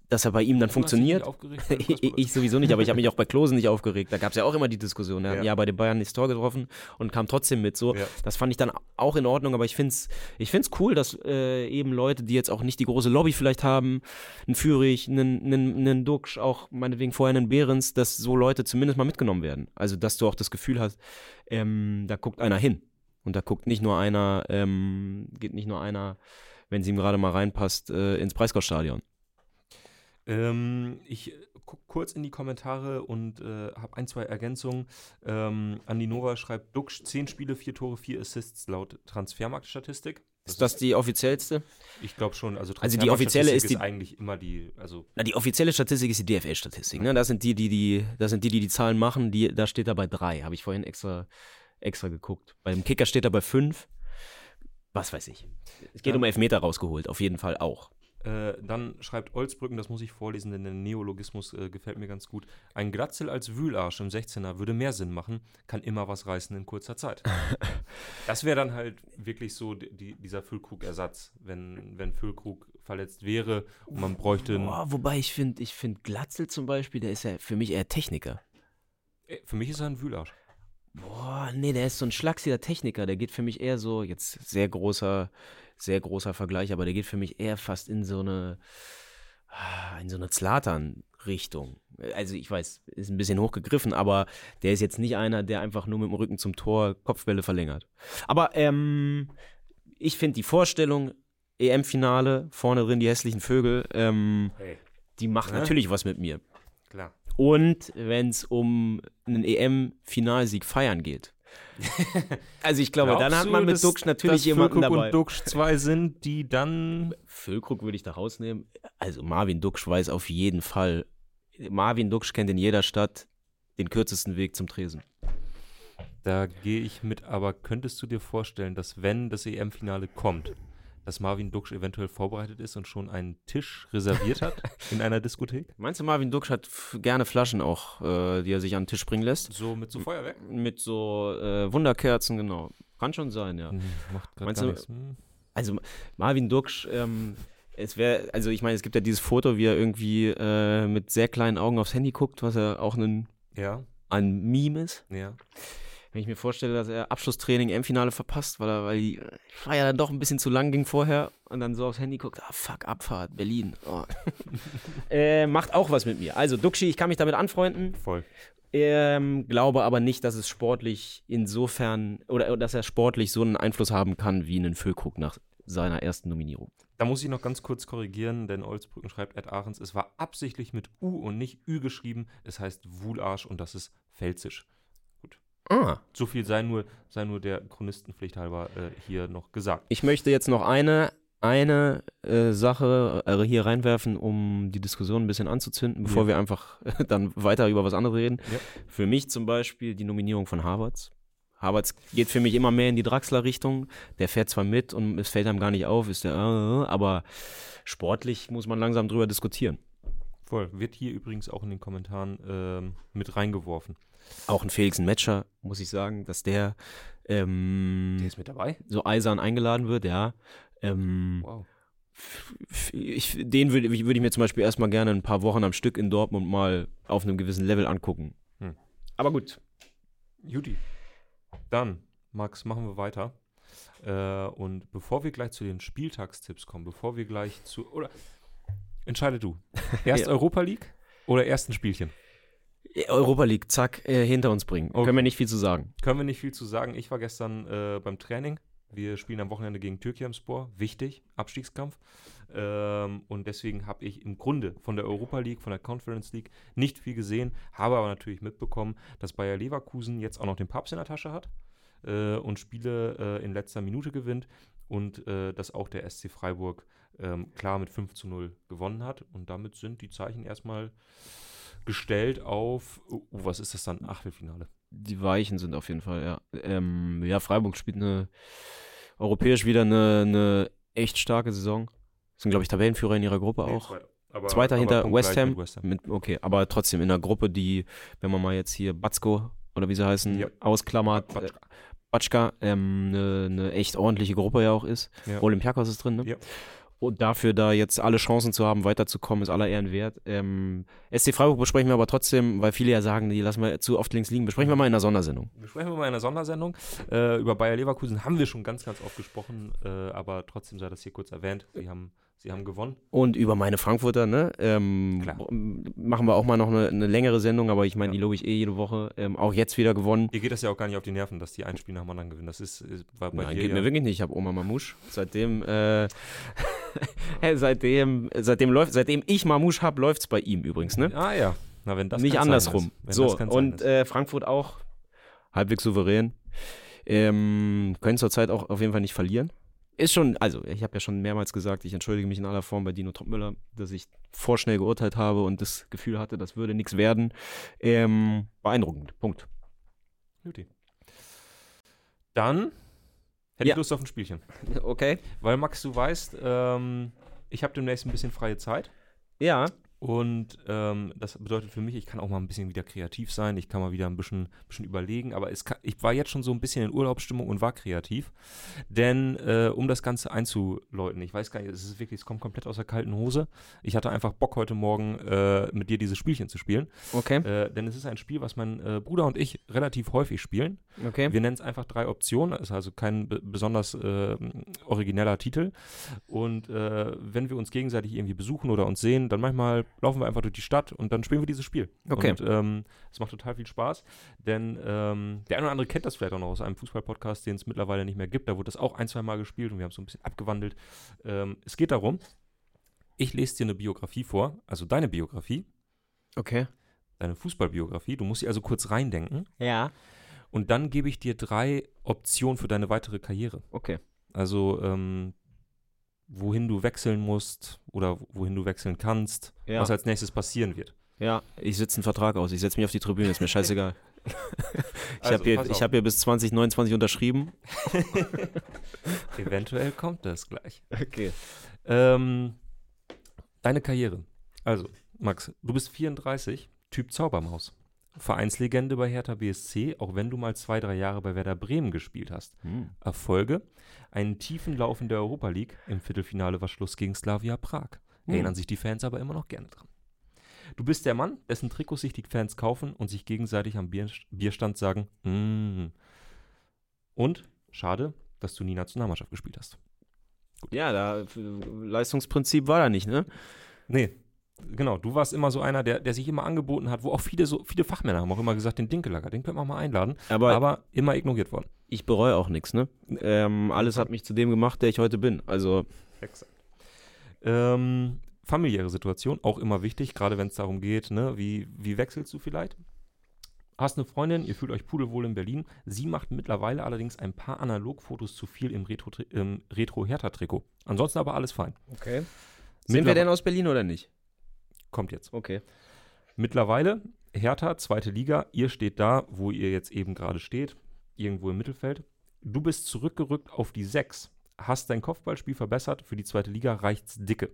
dass er bei ihm dann Du funktioniert. Ich, sowieso nicht, aber ich habe mich auch bei Klosen nicht aufgeregt. Da gab es ja auch immer die Diskussion. Er hat Ja. ja bei den Bayern das Tor getroffen und kam trotzdem mit. So, Ja. das fand ich dann auch in Ordnung, aber ich finde es ich find's cool, dass äh, eben Leute, die jetzt auch nicht die große Lobby vielleicht haben, einen Führig, einen, einen, einen Duxch, auch meinetwegen vorher einen Behrens, dass so Leute zumindest mal mitgenommen werden. Also, dass du auch das Gefühl hast, ähm, da guckt einer hin. Und da guckt nicht nur einer, ähm, geht nicht nur einer, wenn sie ihm gerade mal reinpasst, äh, ins Breisgau-Stadion. Ähm, ich gucke kurz in die Kommentare und äh, habe ein, zwei Ergänzungen. Ähm, Andi Nova schreibt, Duxch 10 Spiele, 4 Tore, 4 Assists laut Transfermarktstatistik. Ist das die offiziellste? Ich glaube schon. Also, Also die offizielle ist die- eigentlich immer die, also Na, die offizielle Statistik ist die DFL-Statistik. Ne? Das sind die, die die, das sind die, die die Zahlen machen. Die, da steht er bei drei. Habe ich vorhin extra, extra geguckt. Beim Kicker steht er bei fünf. Was weiß ich. Es geht Ja. um Elfmeter rausgeholt, auf jeden Fall auch. Äh, dann schreibt Olsbrücken, das muss ich vorlesen, denn der Neologismus äh, gefällt mir ganz gut. Ein Glatzel als Wühlarsch im 16er würde mehr Sinn machen, kann immer was reißen in kurzer Zeit. das wäre dann halt wirklich so die, die, dieser Füllkrug-Ersatz, wenn, wenn Füllkrug verletzt wäre und man bräuchte. Boah, wobei ich finde, ich finde Glatzel zum Beispiel, der ist ja für mich eher Techniker. Äh, Für mich ist er ein Wühlarsch. Boah, nee, der ist so ein schlagsiger Techniker. Der geht für mich eher so, jetzt sehr großer, sehr großer Vergleich, aber der geht für mich eher fast in so eine, ah, in so eine Zlatan-Richtung. Also ich weiß, ist ein bisschen hochgegriffen, aber der ist jetzt nicht einer, der einfach nur mit dem Rücken zum Tor Kopfbälle verlängert. Aber ähm, ich finde die Vorstellung, EM-Finale, vorne drin die hässlichen Vögel, ähm, Hey, die macht Ne? natürlich was mit mir. klar. Und wenn es um einen EM-Finalsieg feiern geht. Also ich glaube, dann Glaubst hat du, man mit Duxch natürlich dass jemanden Füllkrug dabei. und Duxch zwei sind, die dann. Füllkrug würde ich da rausnehmen. Also Marvin Duxch weiß auf jeden Fall, Marvin Duxch kennt in jeder Stadt den kürzesten Weg zum Tresen. Da gehe ich mit, aber könntest du dir vorstellen, dass wenn das EM-Finale kommt, dass Marvin Duxch eventuell vorbereitet ist und schon einen Tisch reserviert hat in einer Diskothek? Meinst du, Marvin Duxch hat gerne Flaschen auch, äh, die er sich an den Tisch bringen lässt? So mit so Feuerwerk? Mit so äh, Wunderkerzen, genau. Kann schon sein, ja. Hm, Macht Meinst du-. Hm. Also Marvin Duxch, ähm, es wäre, also ich meine, es gibt ja dieses Foto, wie er irgendwie äh, mit sehr kleinen Augen aufs Handy guckt, was ja auch ein, Ja, ein Meme ist. ja. Wenn ich mir vorstelle, dass er Abschlusstraining im Finale verpasst, weil, er, weil die Feier dann doch ein bisschen zu lang ging vorher und dann so aufs Handy guckt, ah fuck, Abfahrt, Berlin. Oh. äh, macht auch was mit mir. Also Duxchi, ich kann mich damit anfreunden, Voll. ähm, glaube aber nicht, dass es sportlich insofern, oder oder dass er sportlich so einen Einfluss haben kann wie einen Füllkrug nach seiner ersten Nominierung. Da muss ich noch ganz kurz korrigieren, denn Olsbrücken schreibt Ed Ahrens, es war absichtlich mit U und nicht Ü geschrieben. Es heißt Wularsch und das ist Pfälzisch. Ah. So viel sei nur, sei nur der Chronistenpflicht halber äh, hier noch gesagt. Ich möchte jetzt noch eine, eine äh, Sache äh, hier reinwerfen, um die Diskussion ein bisschen anzuzünden, bevor Ja. wir einfach dann weiter über was anderes reden. Ja. Für mich zum Beispiel die Nominierung von Harvards. Havertz geht für mich immer mehr in die Draxler-Richtung. Der fährt zwar mit und es fällt einem gar nicht auf, ist der, äh, aber sportlich muss man langsam drüber diskutieren. Voll. Wird hier übrigens auch in den Kommentaren ähm, mit reingeworfen. Auch ein Felix Metscher, muss ich sagen, dass der, ähm, Der ist mit dabei? so eisern eingeladen wird, ja. Ähm, Wow. ich, den würde ich- würde ich mir zum Beispiel erstmal gerne ein paar Wochen am Stück in Dortmund mal auf einem gewissen Level angucken. Hm. Aber gut. Juti. Dann, Max, machen wir weiter. Äh, und bevor wir gleich zu den Spieltagstipps kommen, bevor wir gleich zu. Oder entscheide du. Erst Ja. Europa League oder erst ein Spielchen? Europa League, zack, äh, hinter uns bringen. Okay. Können wir nicht viel zu sagen. Können wir nicht viel zu sagen. Ich war gestern äh, beim Training. Wir spielen am Wochenende gegen Türkiyemspor. Wichtig, Abstiegskampf. Ähm, und deswegen habe ich im Grunde von der Europa League, von der Conference League nicht viel gesehen, habe aber natürlich mitbekommen, dass Bayer Leverkusen jetzt auch noch den Papst in der Tasche hat äh, und Spiele äh, in letzter Minute gewinnt und äh, dass auch der SC Freiburg ähm, klar mit 5 zu 0 gewonnen hat. Und damit sind die Zeichen erstmal gestellt auf, oh, was ist das dann? Achtelfinale. Die Weichen sind auf jeden Fall, ja. Ähm, ja, Freiburg spielt eine europäisch wieder eine, eine echt starke Saison. Sind, glaube ich, Tabellenführer in ihrer Gruppe auch. Zweiter, aber, Zweiter aber hinter West Ham. West Ham. Mit, okay, aber trotzdem in einer Gruppe, die, wenn man mal jetzt hier Batzko oder wie sie heißen, Ja. ausklammert, Batschka. Batschka, ähm, eine, eine echt ordentliche Gruppe ja auch ist. Ja. Olympiakos ist drin, ne? Ja. Und dafür da jetzt alle Chancen zu haben, weiterzukommen, ist aller Ehren wert. Ähm, SC Freiburg besprechen wir aber trotzdem, weil viele ja sagen, die lassen wir zu oft links liegen, besprechen wir mal in einer Sondersendung. Besprechen wir mal in einer Sondersendung. Äh, über Bayer Leverkusen haben wir schon ganz, ganz oft gesprochen, äh, aber trotzdem sei das hier kurz erwähnt. Sie haben, sie haben gewonnen. Und über meine Frankfurter, ne? Ähm, Klar. machen wir auch mal noch eine, eine längere Sendung, aber ich meine, Ja. die lobe ich eh jede Woche. Ähm, auch jetzt wieder gewonnen. Ihr geht das ja auch gar nicht auf die Nerven, dass die ein Spiel nach dem anderen gewinnen. Das ist, ist war bei Nein, dir geht ja, mir wirklich nicht. Ich habe Oma Mamouche. Seitdem, äh, seitdem, seitdem läuft, seitdem ich Mamouche habe, läuft es bei ihm übrigens, ne? Ah ja, na wenn das nicht andersrum. So, das und äh, Frankfurt auch halbwegs souverän. Ähm, können zurzeit auch auf jeden Fall nicht verlieren. Ist schon, also ich habe ja schon mehrmals gesagt, ich entschuldige mich in aller Form bei Dino Topmüller, dass ich vorschnell geurteilt habe und das Gefühl hatte, das würde nichts werden. Ähm, beeindruckend. Punkt. Juti. Dann hätte Ja. ich Lust auf ein Spielchen. Okay. Weil Max, du weißt, ähm, ich habe demnächst ein bisschen freie Zeit. Ja. Und ähm, das bedeutet für mich, ich kann auch mal ein bisschen wieder kreativ sein, ich kann mal wieder ein bisschen, bisschen überlegen, aber kann, ich war jetzt schon so ein bisschen in Urlaubsstimmung und war kreativ. Denn äh, um das Ganze einzuläuten, ich weiß gar nicht, es ist wirklich, es kommt komplett aus der kalten Hose. Ich hatte einfach Bock heute Morgen äh, mit dir dieses Spielchen zu spielen. Okay. Äh, denn es ist ein Spiel, was mein äh, Bruder und ich relativ häufig spielen. Okay. Wir nennen es einfach drei Optionen, ist also kein be besonders äh, origineller Titel. Und äh, wenn wir uns gegenseitig irgendwie besuchen oder uns sehen, dann manchmal laufen wir einfach durch die Stadt und dann spielen wir dieses Spiel. Okay. Und ähm, es macht total viel Spaß, denn ähm, der eine oder andere kennt das vielleicht auch noch aus einem Fußballpodcast, den es mittlerweile nicht mehr gibt. Da wurde das auch ein, zwei Mal gespielt und wir haben es so ein bisschen abgewandelt. Ähm, es geht darum, ich lese dir eine Biografie vor, also deine Biografie, Okay. deine Fußballbiografie. Du musst sie also kurz reindenken. Ja. Und dann gebe ich dir drei Optionen für deine weitere Karriere. Okay. Also, ähm, wohin du wechseln musst oder wohin du wechseln kannst, Ja. was als nächstes passieren wird. Ja, ich sitze einen Vertrag aus. Ich setze mich auf die Tribüne, ist mir scheißegal. ich Also, habe hier, ich hab hier bis 2029 unterschrieben. Eventuell kommt das gleich. Okay. Ähm, deine Karriere. Also, Max, du bist 34, Typ Zaubermaus. Vereinslegende bei Hertha BSC, auch wenn du mal zwei, drei Jahre bei Werder Bremen gespielt hast. Hm. Erfolge, einen tiefen Lauf in der Europa League. Im Viertelfinale war Schluss gegen Slavia Prag. Erinnern sich die Fans aber immer noch gerne dran. Du bist der Mann, dessen Trikots sich die Fans kaufen und sich gegenseitig am Bier, Bierstand sagen, mm. Und, schade, dass du nie Nationalmannschaft gespielt hast. Ja, da Leistungsprinzip war da nicht, ne? Nee, genau. Du warst immer so einer, der, der sich immer angeboten hat, wo auch viele so viele Fachmänner haben auch immer gesagt, den Dinkelager, den können wir mal einladen, Aber, aber immer ignoriert worden. ich bereue auch nichts, ne? Ähm, alles hat mich zu dem gemacht, der ich heute bin. Also, Exakt. Ähm, familiäre Situation, auch immer wichtig, gerade wenn es darum geht, ne, wie, wie wechselst du vielleicht? Hast eine Freundin, ihr fühlt euch pudelwohl in Berlin. Sie macht mittlerweile allerdings ein paar Analogfotos zu viel im Retro, Retro-Hertha-Trikot. Ansonsten aber alles fein. okay. Sind wir denn aus Berlin oder nicht? Kommt jetzt. Okay. Mittlerweile Hertha, zweite Liga. Ihr steht da, wo ihr jetzt eben gerade steht. irgendwo im Mittelfeld. Du bist zurückgerückt auf die 6, hast dein Kopfballspiel verbessert, für die zweite Liga reicht's dicke.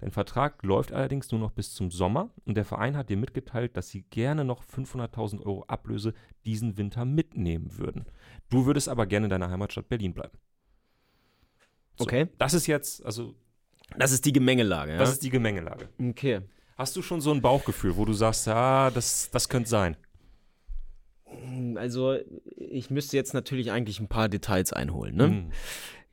Dein Vertrag läuft allerdings nur noch bis zum Sommer und der Verein hat dir mitgeteilt, dass sie gerne noch 500.000 Euro Ablöse diesen Winter mitnehmen würden. Du würdest aber gerne in deiner Heimatstadt Berlin bleiben. So, Okay. Das ist jetzt, also, Das ist die Gemengelage, ja? das ist die Gemengelage. okay. Hast du schon so ein Bauchgefühl, wo du sagst, ja, das, das könnte sein? Also, ich müsste jetzt natürlich eigentlich ein paar Details einholen, ne? Mhm.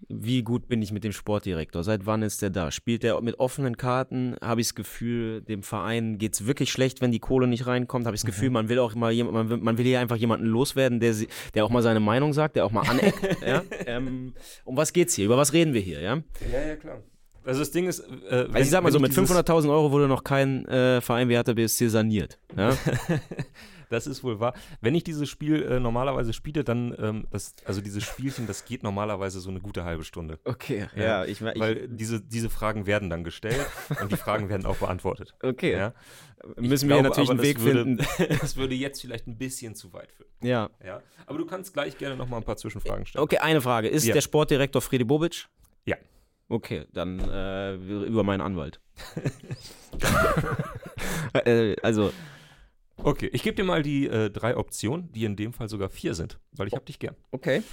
Wie gut bin ich mit dem Sportdirektor? Seit wann ist der da? Spielt der mit offenen Karten? Habe ich das Gefühl, dem Verein geht es wirklich schlecht, wenn die Kohle nicht reinkommt? Habe ich das Gefühl, man will auch mal jemand, man will, man will hier einfach jemanden loswerden, der, sie- der auch mal seine Meinung sagt, der auch mal aneckt. ja? ähm, um was geht's hier? Über was reden wir hier? Ja? Ja, ja, klar. Also das Ding ist, äh, Also ich sag mal so, mit dieses- 500.000 Euro wurde noch kein äh, Verein wie Hertha BSC saniert. Ja? Das ist wohl wahr. Wenn ich dieses Spiel äh, normalerweise spiele, dann, ähm, das, also dieses Spielchen, das geht normalerweise so eine gute halbe Stunde. Okay, Ja, ich, Weil diese, diese Fragen werden dann gestellt und die Fragen werden auch beantwortet. okay. Ja? Müssen wir glaube natürlich einen Weg würde, finden. Das würde jetzt vielleicht ein bisschen zu weit führen. Ja. Ja? Aber du kannst gleich gerne noch mal ein paar Zwischenfragen stellen. Okay, eine Frage. Ist Ja. der Sportdirektor Friede Bobic? Ja. Okay, dann äh, über meinen Anwalt. äh, also, Okay, ich gebe dir mal die äh, drei Optionen, die in dem Fall sogar vier sind, weil ich habe dich gern. okay.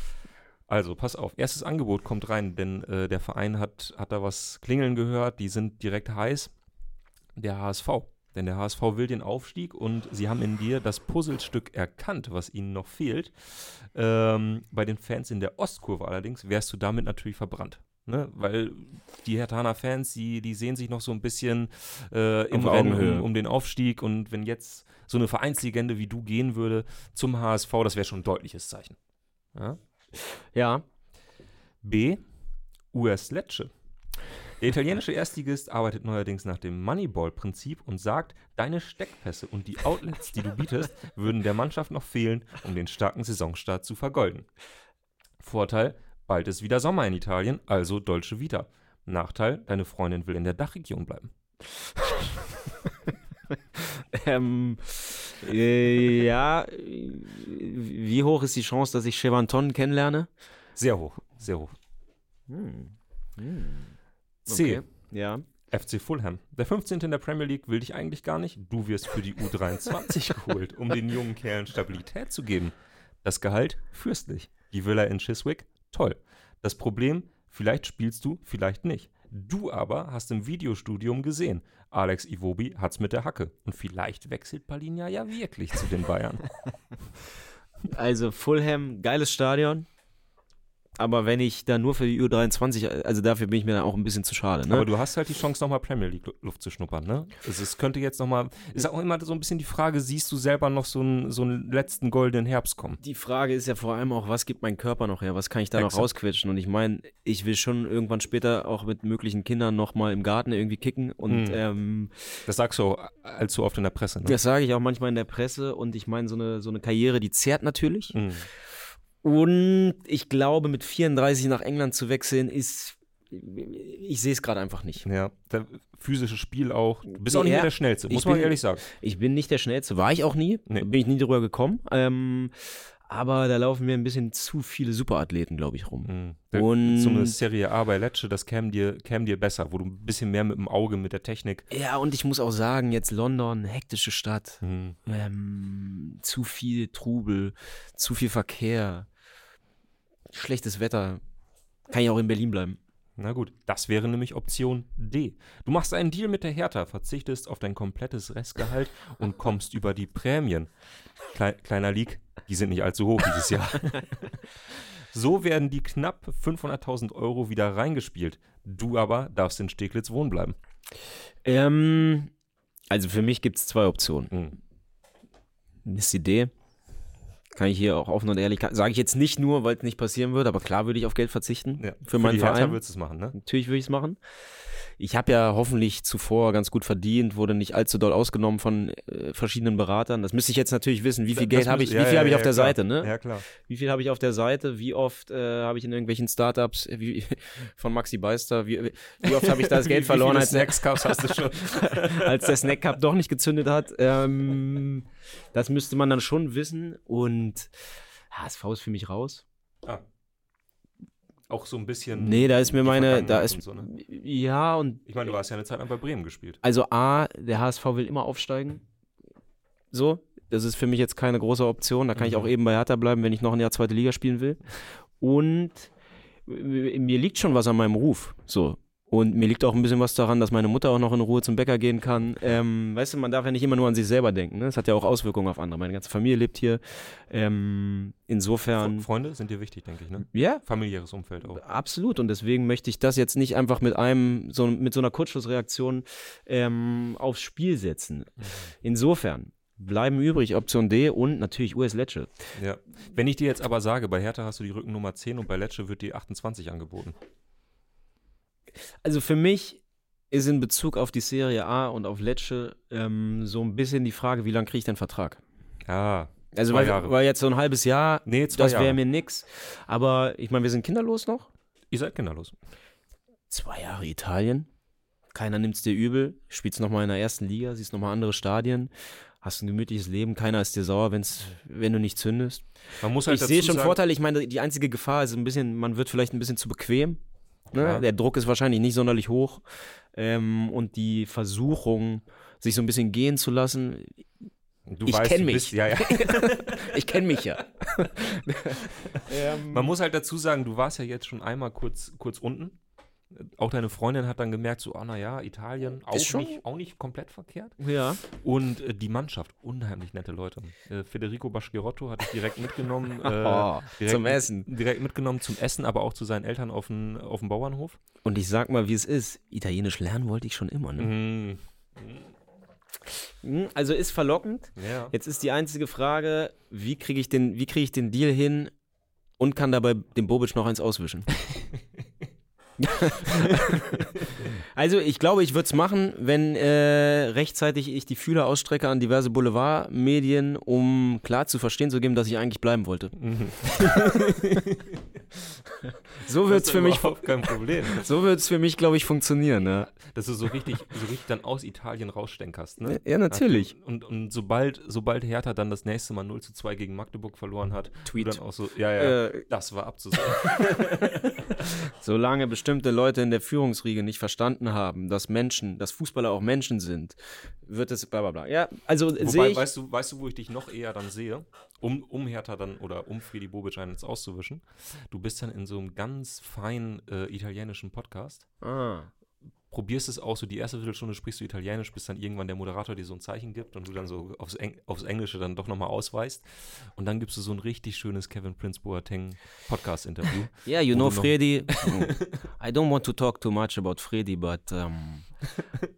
Also, pass auf. Erstes Angebot kommt rein, denn äh, der Verein hat, hat da was klingeln gehört. Die sind direkt heiß. Der HSV. Denn der HSV will den Aufstieg und sie haben in dir das Puzzlestück erkannt, was ihnen noch fehlt. Ähm, bei den Fans in der Ostkurve allerdings wärst du damit natürlich verbrannt. Ne? Weil die Hertaner Fans, die, die sehen sich noch so ein bisschen äh, im Rennen um, um den Aufstieg. Und wenn jetzt so eine Vereinslegende wie du gehen würde zum HSV, das wäre schon ein deutliches Zeichen. Ja? Ja. B. US Lecce. Der italienische Erstligist arbeitet neuerdings nach dem Moneyball-Prinzip und sagt, deine Steckpässe und die Outlets, die du bietest, würden der Mannschaft noch fehlen, um den starken Saisonstart zu vergolden. Vorteil, bald ist wieder Sommer in Italien, also Dolce Vita. Nachteil, deine Freundin will in der Dachregion bleiben. Ähm, äh, ja, wie hoch ist die Chance, dass ich Chevanton kennenlerne? Sehr hoch, sehr hoch. Hm. C. Okay. Ja. FC Fulham. Der 15. in der Premier League will dich eigentlich gar nicht. Du wirst für die U23 geholt, um den jungen Kerlen Stabilität zu geben. Das Gehalt fürstlich. Die Villa in Chiswick toll. Das Problem, vielleicht spielst du, vielleicht nicht. Du aber hast im Videostudium gesehen, Alex Iwobi hat's mit der Hacke. Und vielleicht wechselt Palinja ja wirklich zu den Bayern. Also Fulham, geiles Stadion. Aber wenn ich da nur für die U23, also dafür bin ich mir dann auch ein bisschen zu schade. Ne? Aber du hast halt die Chance, nochmal Premier League Lu- Luft zu schnuppern, ne? Also es könnte jetzt nochmal, ist auch immer so ein bisschen die Frage, siehst du selber noch so einen, so einen letzten goldenen Herbst kommen? die Frage ist ja vor allem auch, was gibt mein Körper noch her? Was kann ich da noch Exakt. rausquetschen? Und ich meine, ich will schon irgendwann später auch mit möglichen Kindern nochmal im Garten irgendwie kicken. Und Hm. ähm, Das sagst du auch allzu oft in der Presse, ne? das sage ich auch manchmal in der Presse. Und ich meine, so eine, so eine Karriere, die zehrt natürlich. Mhm. Und ich glaube, mit 34 nach England zu wechseln, ist. Ich sehe es gerade einfach nicht. Ja, der physische Spiel auch. Du bist auch nicht mehr der Schnellste, muss ich man bin- ehrlich sagen. Ich bin nicht der Schnellste, war ich auch nie. Nee. Bin ich nie drüber gekommen. Ähm, aber da laufen mir ein bisschen zu viele Superathleten, glaube ich, rum. Mhm. Und- So eine Serie A bei Lecce, das käme dir, käm dir besser, wo du ein bisschen mehr mit dem Auge, mit der Technik. Ja, und ich muss auch sagen, jetzt London, hektische Stadt. Mhm. Ähm, zu viel Trubel, zu viel Verkehr, schlechtes Wetter. Kann ich auch in Berlin bleiben. Na gut, das wäre nämlich Option D. Du machst einen Deal mit der Hertha, verzichtest auf dein komplettes Restgehalt und kommst über die Prämien. Klei kleiner Leak, die sind nicht allzu hoch dieses Jahr. so werden die knapp 500.000 Euro wieder reingespielt. Du aber darfst in Steglitz wohnen bleiben. Ähm, also für mich gibt es zwei Optionen. Mhm. Ist die Idee. Kann ich hier auch offen und ehrlich, sage ich jetzt nicht nur, weil es nicht passieren wird, aber klar würde ich auf Geld verzichten Ja, für meinen die Verein. würdest du es machen, ne? Natürlich würde ich es machen. Ich habe ja hoffentlich zuvor ganz gut verdient, wurde nicht allzu doll ausgenommen von äh, verschiedenen Beratern. Das müsste ich jetzt natürlich wissen. Wie viel Geld habe ich, wie viel habe ich auf der Seite, ne? Ja, klar. Wie viel habe ich auf der Seite? Wie oft äh, habe ich in irgendwelchen Startups wie, von Maxi Beister, wie, wie oft habe ich das Geld Wie- verloren, Wie als der, hast du schon? als der Snack Cup doch nicht gezündet hat? Ähm, das müsste man dann schon wissen. Und HSV ist für mich raus. Auch so ein bisschen. Nee, da ist mir meine, da ist, und so, ne? ja und Ich meine, du hast ja eine Zeit lang bei Bremen gespielt. Also A, der HSV will immer aufsteigen. So, das ist für mich jetzt keine große Option. Da kann ich Mhm. auch eben bei Hertha bleiben, wenn ich noch ein Jahr zweite Liga spielen will. Und äh, mir liegt schon was an meinem Ruf. So. Und mir liegt auch ein bisschen was daran, dass meine Mutter auch noch in Ruhe zum Bäcker gehen kann. Ähm, weißt du, man darf ja nicht immer nur an sich selber denken. Ne? Das hat ja auch Auswirkungen auf andere. Meine ganze Familie lebt hier. Ähm, insofern, Fre- Freunde sind dir wichtig, denke ich, ne? ja, Familiäres Umfeld auch. Absolut und deswegen möchte ich das jetzt nicht einfach mit einem so mit so einer Kurzschlussreaktion ähm, aufs Spiel setzen. Insofern bleiben übrig Option D und natürlich US Lecce. Ja. Wenn ich dir jetzt aber sage, bei Hertha hast du die Rückennummer 10 und bei Lecce wird die 28 angeboten. Also für mich ist in Bezug auf die Serie A und auf Lecce ähm, so ein bisschen die Frage, wie lange kriege ich denn Vertrag? Ja. Also Zwei weil, Jahre. weil jetzt so ein halbes Jahr, Nee, zwei das wäre mir nix. Aber ich meine, wir sind kinderlos noch. Ihr seid kinderlos. Zwei Jahre Italien. Keiner nimmt es dir übel. Spielst nochmal in der ersten Liga, siehst nochmal andere Stadien. Hast ein gemütliches Leben. Keiner ist dir sauer, wenn's, wenn du nicht zündest. Man muss halt ich sehe schon sagen, Vorteile. Ich meine, die einzige Gefahr ist ein bisschen, man wird vielleicht ein bisschen zu bequem. Ne? Der Druck ist wahrscheinlich nicht sonderlich hoch. Ähm, und die Versuchung, sich so ein bisschen gehen zu lassen. Du Ich weißt, kenn du mich. Bist, ja, ja. Ich kenne mich ja. Man muss halt dazu sagen, du warst ja jetzt schon einmal kurz, kurz unten. Auch deine Freundin hat dann gemerkt, so, ah, naja, Italien, auch nicht, auch nicht komplett verkehrt. Ja. Und äh, die Mannschaft, unheimlich nette Leute. Äh, Federico Baschirotto hatte ich direkt mitgenommen. Äh, Oh, direkt, zum Essen. Direkt mitgenommen zum Essen, aber auch zu seinen Eltern auf dem auf dem Bauernhof. Und ich sag mal, wie es ist. Italienisch lernen wollte ich schon immer. Ne? Mhm, Also ist verlockend. Ja. Jetzt ist die einzige Frage, wie kriege ich, den- wie krieg ich den Deal hin und kann dabei dem Bobic noch eins auswischen? also ich glaube, ich würde es machen, wenn äh, rechtzeitig ich die Fühler ausstrecke an diverse Boulevardmedien, um klar zu verstehen zu geben, dass ich eigentlich bleiben wollte. so wird es für mich, kein Problem. so wird's für mich, glaube ich, funktionieren. Ja, Dass du so richtig, so richtig dann aus Italien rausstänkerst, ne? ja natürlich. Und, und sobald, sobald Hertha dann das nächste Mal 0 zu 2 gegen Magdeburg verloren hat, Tweet. dann auch so, ja, ja, Äh, das war abzusehen. Solange bestimmte Leute in der Führungsriege nicht verstanden haben, dass Menschen, dass Fußballer auch Menschen sind, wird es bla bla bla. Ja, also sehe Wobei, ich. weißt du, weißt du, wo ich dich noch eher dann sehe, um, um Hertha dann oder um Friedi Bobic eins auszuwischen? Du bist dann in so einem ganz feinen äh, italienischen Podcast. ah, Probierst es auch so, die erste Viertelstunde sprichst du Italienisch, bis dann irgendwann der Moderator dir so ein Zeichen gibt und du dann so aufs, Eng aufs Englische dann doch nochmal ausweist. Und dann gibst du so ein richtig schönes Kevin Prince Boateng Podcast-Interview. yeah, you know Freddy. I don't want to talk too much about Freddy, but um,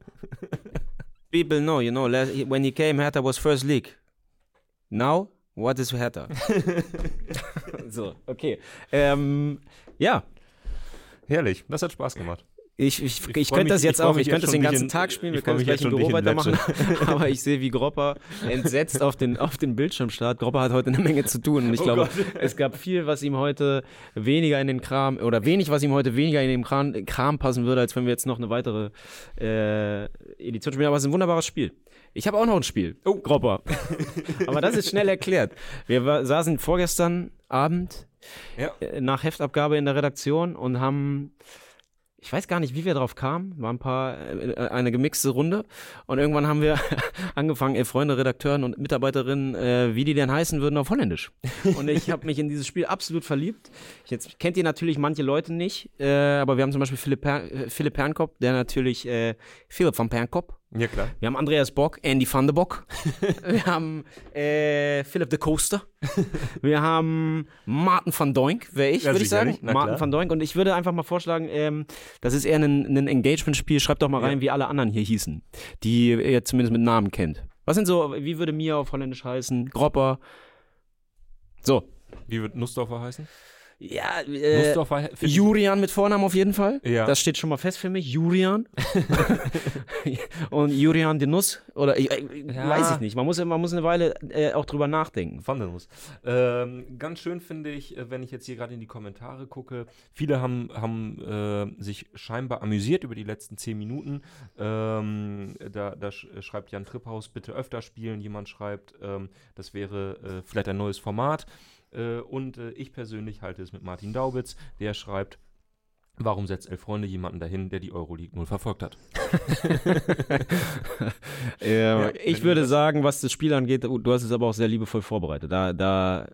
people know, you know, when he came, Hertha was first league. Now, what is Hertha? so, okay. Ähm, ja, Herrlich, das hat Spaß gemacht. Ich, ich, ich, freu könnte mich- das ich jetzt auch, ich könnte das den ganzen in- Tag spielen, wir ich können es mich gleich im Büro weitermachen, aber ich sehe, wie Gropper entsetzt auf den, auf den Bildschirm starrt. Gropper hat heute eine Menge zu tun und ich Oh glaube, Gott. es gab viel, was ihm heute weniger in den Kram, oder wenig, was ihm heute weniger in den Kram, Kram passen würde, als wenn wir jetzt noch eine weitere äh, Edition spielen, aber es ist ein wunderbares Spiel. Ich habe auch noch ein Spiel. Oh, Gropper. aber das ist schnell erklärt. Wir saßen vorgestern Abend Ja. äh, nach Heftabgabe in der Redaktion und haben, ich weiß gar nicht, wie wir drauf kamen, war ein paar, äh, eine gemixte Runde und irgendwann haben wir angefangen, ey, Freunde, Redakteuren und Mitarbeiterinnen, äh, wie die denn heißen würden auf Holländisch. Und ich habe mich in dieses Spiel absolut verliebt. Jetzt kennt ihr natürlich manche Leute nicht, äh, aber wir haben zum Beispiel Philipp, per äh, Philipp Pernkop, der natürlich äh, Philipp von Pernkop, Ja, klar. wir haben Andreas Bock, Andy van de Bock. Wir haben äh, Philipp de Coaster. Wir haben Martin van Doink, wäre ich, Ja, würde ich sagen. Martin van Doink. Und ich würde einfach mal vorschlagen, ähm, das ist eher ein, ein Engagement-Spiel. Schreibt doch mal rein, Ja. wie alle anderen hier hießen, die ihr zumindest mit Namen kennt. Was sind so, wie würde Mia auf Holländisch heißen? Gropper. So. Wie wird Nussdorfer heißen? Ja, äh, Jurian mit Vornamen auf jeden Fall. Ja. Das steht schon mal fest für mich. Jurian. und Jurian de Nuss. Oder ich, Ja. weiß ich nicht. Man muss, man muss eine Weile äh, auch drüber nachdenken. Vandenus. Ähm, ganz schön finde ich, äh, wenn ich jetzt hier gerade in die Kommentare gucke, viele haben, haben äh, sich scheinbar amüsiert über die letzten zehn Minuten. Ähm, da da sch schreibt Jan Tripphaus, bitte öfter spielen. Jemand schreibt, ähm, das wäre äh, vielleicht ein neues Format. Äh, und äh, ich persönlich halte es mit Martin Daubitz, der schreibt, Warum setzt Elf Freunde jemanden dahin, der die Euroleague null verfolgt hat? Ja, ich würde sagen, was das Spiel angeht, du hast es aber auch sehr liebevoll vorbereitet. Da, da,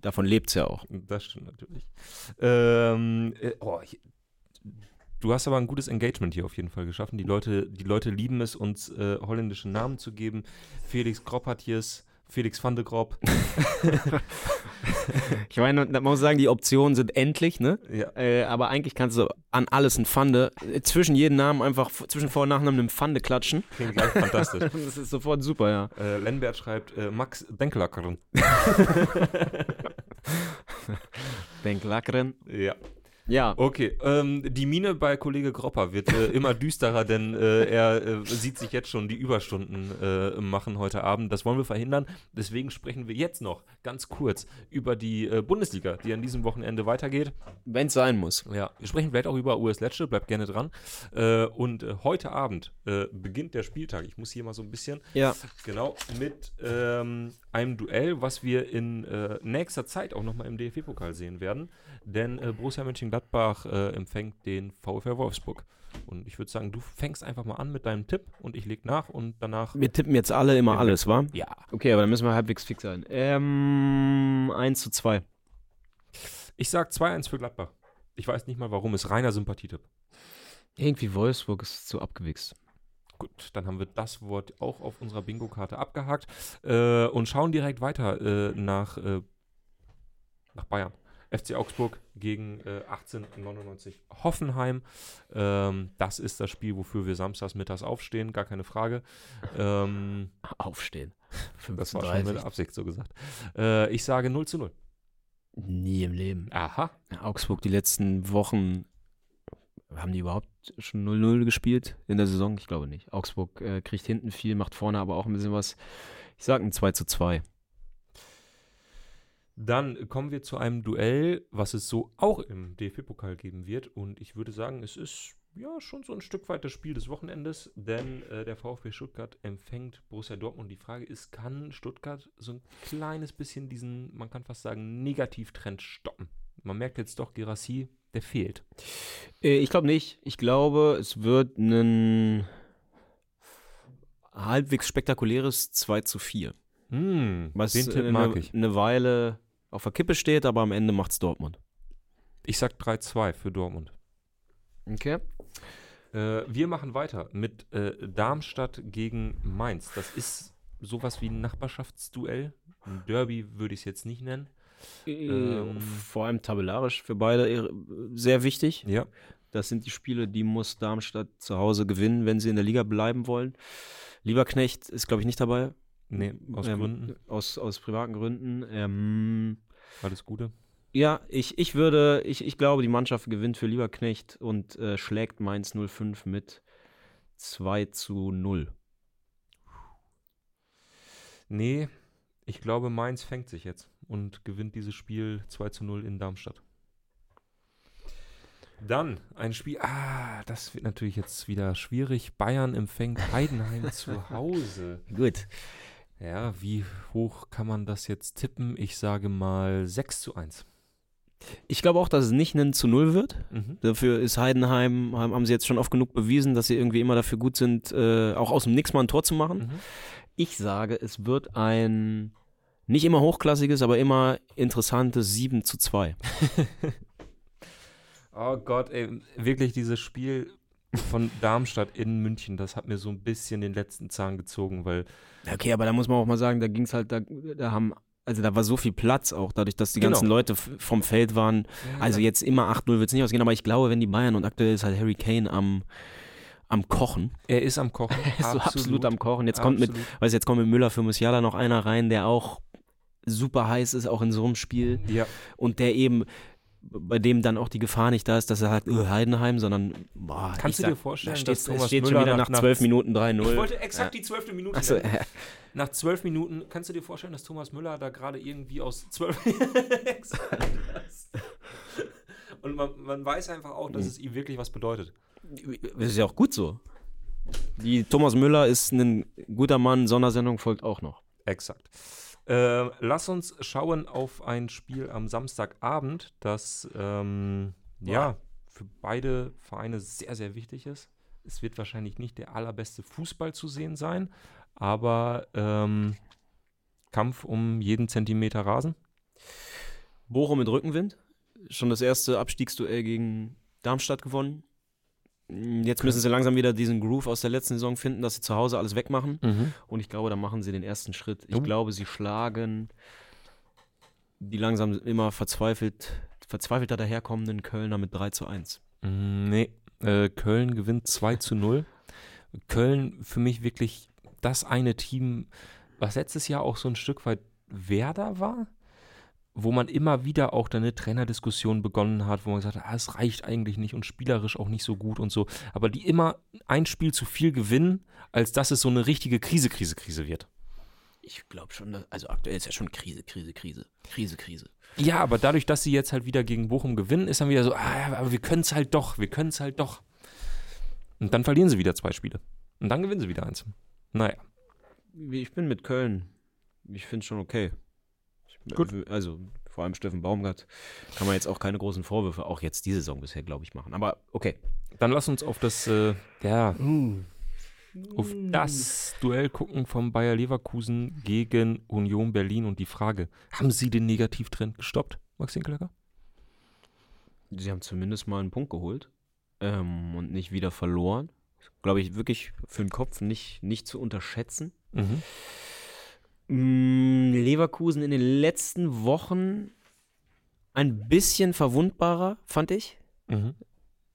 davon lebt es ja auch. Das stimmt natürlich. Ähm, äh, oh, ich, du hast aber ein gutes Engagement hier auf jeden Fall geschaffen. Die Leute, die Leute lieben es, uns äh, holländische Namen zu geben. Felix Groppatjes, Felix van de Grop. Ich meine, man muss sagen, die Optionen sind endlich, ne? Ja. Äh, aber eigentlich kannst du an alles ein Pfande, äh, zwischen jedem Namen einfach, zwischen Vor- und Nachnamen einen Pfande klatschen. Klingt gleich fantastisch. Das ist sofort super, ja. Äh, Lenbert schreibt äh, Max Denkelackeren. Denklackeren. Ja. Ja. Okay, ähm, die Mine bei Kollege Gropper wird äh, immer düsterer, denn äh, er äh, sieht sich jetzt schon die Überstunden äh, machen heute Abend. Das wollen wir verhindern. Deswegen sprechen wir jetzt noch ganz kurz über die äh, Bundesliga, die an diesem Wochenende weitergeht. Wenn es sein muss. Ja, wir sprechen vielleicht auch über US Lecce, bleibt gerne dran. Äh, und heute Abend beginnt der Spieltag. Ich muss hier mal so ein bisschen Ja. Genau, mit ähm, einem Duell, was wir in nächster Zeit auch nochmal im DFB-Pokal sehen werden. Denn Borussia Mönchengladbach äh, empfängt den VfR Wolfsburg. Und ich würde sagen, du fängst einfach mal an mit deinem Tipp und ich leg nach und danach. Wir tippen jetzt alle immer alles, wa? Ja. Okay, aber dann müssen wir halbwegs fix sein. Ähm, 1 zu 2. Ich sag 2-1 für Gladbach. Ich weiß nicht mal warum, ist reiner Sympathietipp. Irgendwie Wolfsburg ist zu abgewichst. Gut, dann haben wir das Wort auch auf unserer Bingo-Karte abgehakt äh, und schauen direkt weiter äh, nach, äh, nach Bayern. FC Augsburg gegen äh, 1899 Hoffenheim. Ähm, das ist das Spiel, wofür wir samstags mittags aufstehen, gar keine Frage. Ähm, Aufstehen. das war schon mit Absicht so gesagt. Äh, ich sage 0 zu 0. Nie im Leben. Aha. Augsburg die letzten Wochen, haben die überhaupt schon 0-0 gespielt in der Saison? Ich glaube nicht. Augsburg äh, kriegt hinten viel, macht vorne aber auch ein bisschen was. Ich sage ein 2 zu 2. Dann kommen wir zu einem Duell, was es so auch im DFB-Pokal geben wird. Und ich würde sagen, es ist ja schon so ein Stück weit das Spiel des Wochenendes, denn äh, der VfB Stuttgart empfängt Borussia Dortmund. Die Frage ist, kann Stuttgart so ein kleines bisschen diesen, man kann fast sagen, Negativtrend stoppen? Man merkt jetzt doch, Gerassi, der fehlt. Äh, ich glaube nicht. Ich glaube, es wird ein halbwegs spektakuläres 2 zu 4. Hm, Was den Tipp äh, mag eine, ich. eine Weile auf der Kippe steht, aber am Ende macht's Dortmund. Ich sag 3-2 für Dortmund. Okay. Äh, wir machen weiter mit äh, Darmstadt gegen Mainz. Das ist sowas wie ein Nachbarschaftsduell. Ein Derby würde ich es jetzt nicht nennen. Ähm. Vor allem tabellarisch für beide äh, sehr wichtig. Ja. Das sind die Spiele, die muss Darmstadt zu Hause gewinnen, wenn sie in der Liga bleiben wollen. Lieberknecht ist, glaube ich, nicht dabei. Nee, aus Ähm, Gründen. Aus, aus privaten Gründen. Ähm, Alles Gute. ja, ich, ich würde, ich, ich glaube, die Mannschaft gewinnt für Lieberknecht und äh, schlägt Mainz 05 mit 2 zu 0. Nee, ich glaube, Mainz fängt sich jetzt und gewinnt dieses Spiel 2 zu 0 in Darmstadt. Dann ein Spiel, ah, das wird natürlich jetzt wieder schwierig. Bayern empfängt Heidenheim zu Hause. Gut. Ja, wie hoch kann man das jetzt tippen? Ich sage mal 6 zu 1. Ich glaube auch, dass es nicht ein zu 0 wird. Mhm. Dafür ist Heidenheim, haben, haben sie jetzt schon oft genug bewiesen, dass sie irgendwie immer dafür gut sind, äh, auch aus dem Nix mal ein Tor zu machen. Mhm. Ich sage, es wird ein nicht immer hochklassiges, aber immer interessantes 7 zu 2. Oh Gott, ey, wirklich dieses Spiel von Darmstadt in München, das hat mir so ein bisschen den letzten Zahn gezogen, weil Okay, aber da muss man auch mal sagen, da ging es halt, da, da haben, also da war so viel Platz auch, dadurch, dass die Genau. ganzen Leute vom Feld waren. Also jetzt immer 8-0 wird es nicht ausgehen, aber ich glaube, wenn die Bayern und aktuell ist halt Harry Kane am, am Kochen. er ist am Kochen. Er ist so absolut am Kochen. Jetzt kommt mit, Absolut. weiß jetzt kommt mit Müller für Musiala noch einer rein, der auch super heiß ist, auch in so einem Spiel. Ja, Und der eben, bei dem dann auch die Gefahr nicht da ist, dass er sagt, "Öh, Heidenheim, sondern boah, Kannst du dir vorstellen, da steht, dass Thomas steht schon wieder nach- zwölf Minuten 3-0. ich wollte exakt die zwölfte Minute nennen. äh, Nach zwölf Minuten, kannst du dir vorstellen, dass Thomas Müller da gerade irgendwie aus zwölf Und man, man weiß einfach auch, dass es ihm wirklich was bedeutet. das ist ja auch gut so. Die Thomas Müller ist ein guter Mann, Sondersendung folgt auch noch. Exakt. Äh, lass uns schauen auf ein Spiel am Samstagabend, das ähm, ja für beide Vereine sehr, sehr wichtig ist. Es wird wahrscheinlich nicht der allerbeste Fußball zu sehen sein, aber ähm, Kampf um jeden Zentimeter Rasen. Bochum mit Rückenwind. Schon das erste Abstiegsduell gegen Darmstadt gewonnen. Jetzt müssen sie langsam wieder diesen Groove aus der letzten Saison finden, dass sie zu Hause alles wegmachen. Und ich glaube, da machen sie den ersten Schritt. Ich Oh. glaube, sie schlagen die langsam immer verzweifelt, verzweifelter daherkommenden Kölner mit 3 zu 1. Mm, Nee, äh, Köln gewinnt 2 zu 0. Köln für mich wirklich das eine Team, was letztes Jahr auch so ein Stück weit Werder war, wo man immer wieder auch dann eine Trainerdiskussion begonnen hat, wo man gesagt hat, ah, es reicht eigentlich nicht und spielerisch auch nicht so gut und so, aber die immer ein Spiel zu viel gewinnen, als dass es so eine richtige Krise, Krise, Krise wird. Ich glaube schon, dass- also aktuell ist ja schon Krise, Krise, Krise. Krise, Krise. Ja, aber dadurch, dass sie jetzt halt wieder gegen Bochum gewinnen, ist dann wieder so, ah, ja, aber wir können es halt doch, wir können es halt doch. Und dann verlieren sie wieder zwei Spiele. Und dann gewinnen sie wieder eins. Naja. Ich bin mit Köln. Ich finde es schon okay. Gut. Also vor allem Steffen Baumgart kann man jetzt auch keine großen Vorwürfe, auch jetzt diese Saison bisher, glaube ich, machen. Aber okay. Dann lass uns auf das, äh, ja, auf das Duell gucken vom Bayer Leverkusen gegen Union Berlin und die Frage, haben sie den Negativtrend gestoppt, Max Hinkelhacker? Sie haben zumindest mal einen Punkt geholt ähm, und nicht wieder verloren. Glaube ich wirklich für den Kopf nicht, nicht zu unterschätzen. Mhm. Mm, Leverkusen in den letzten Wochen ein bisschen verwundbarer, fand ich. Mhm.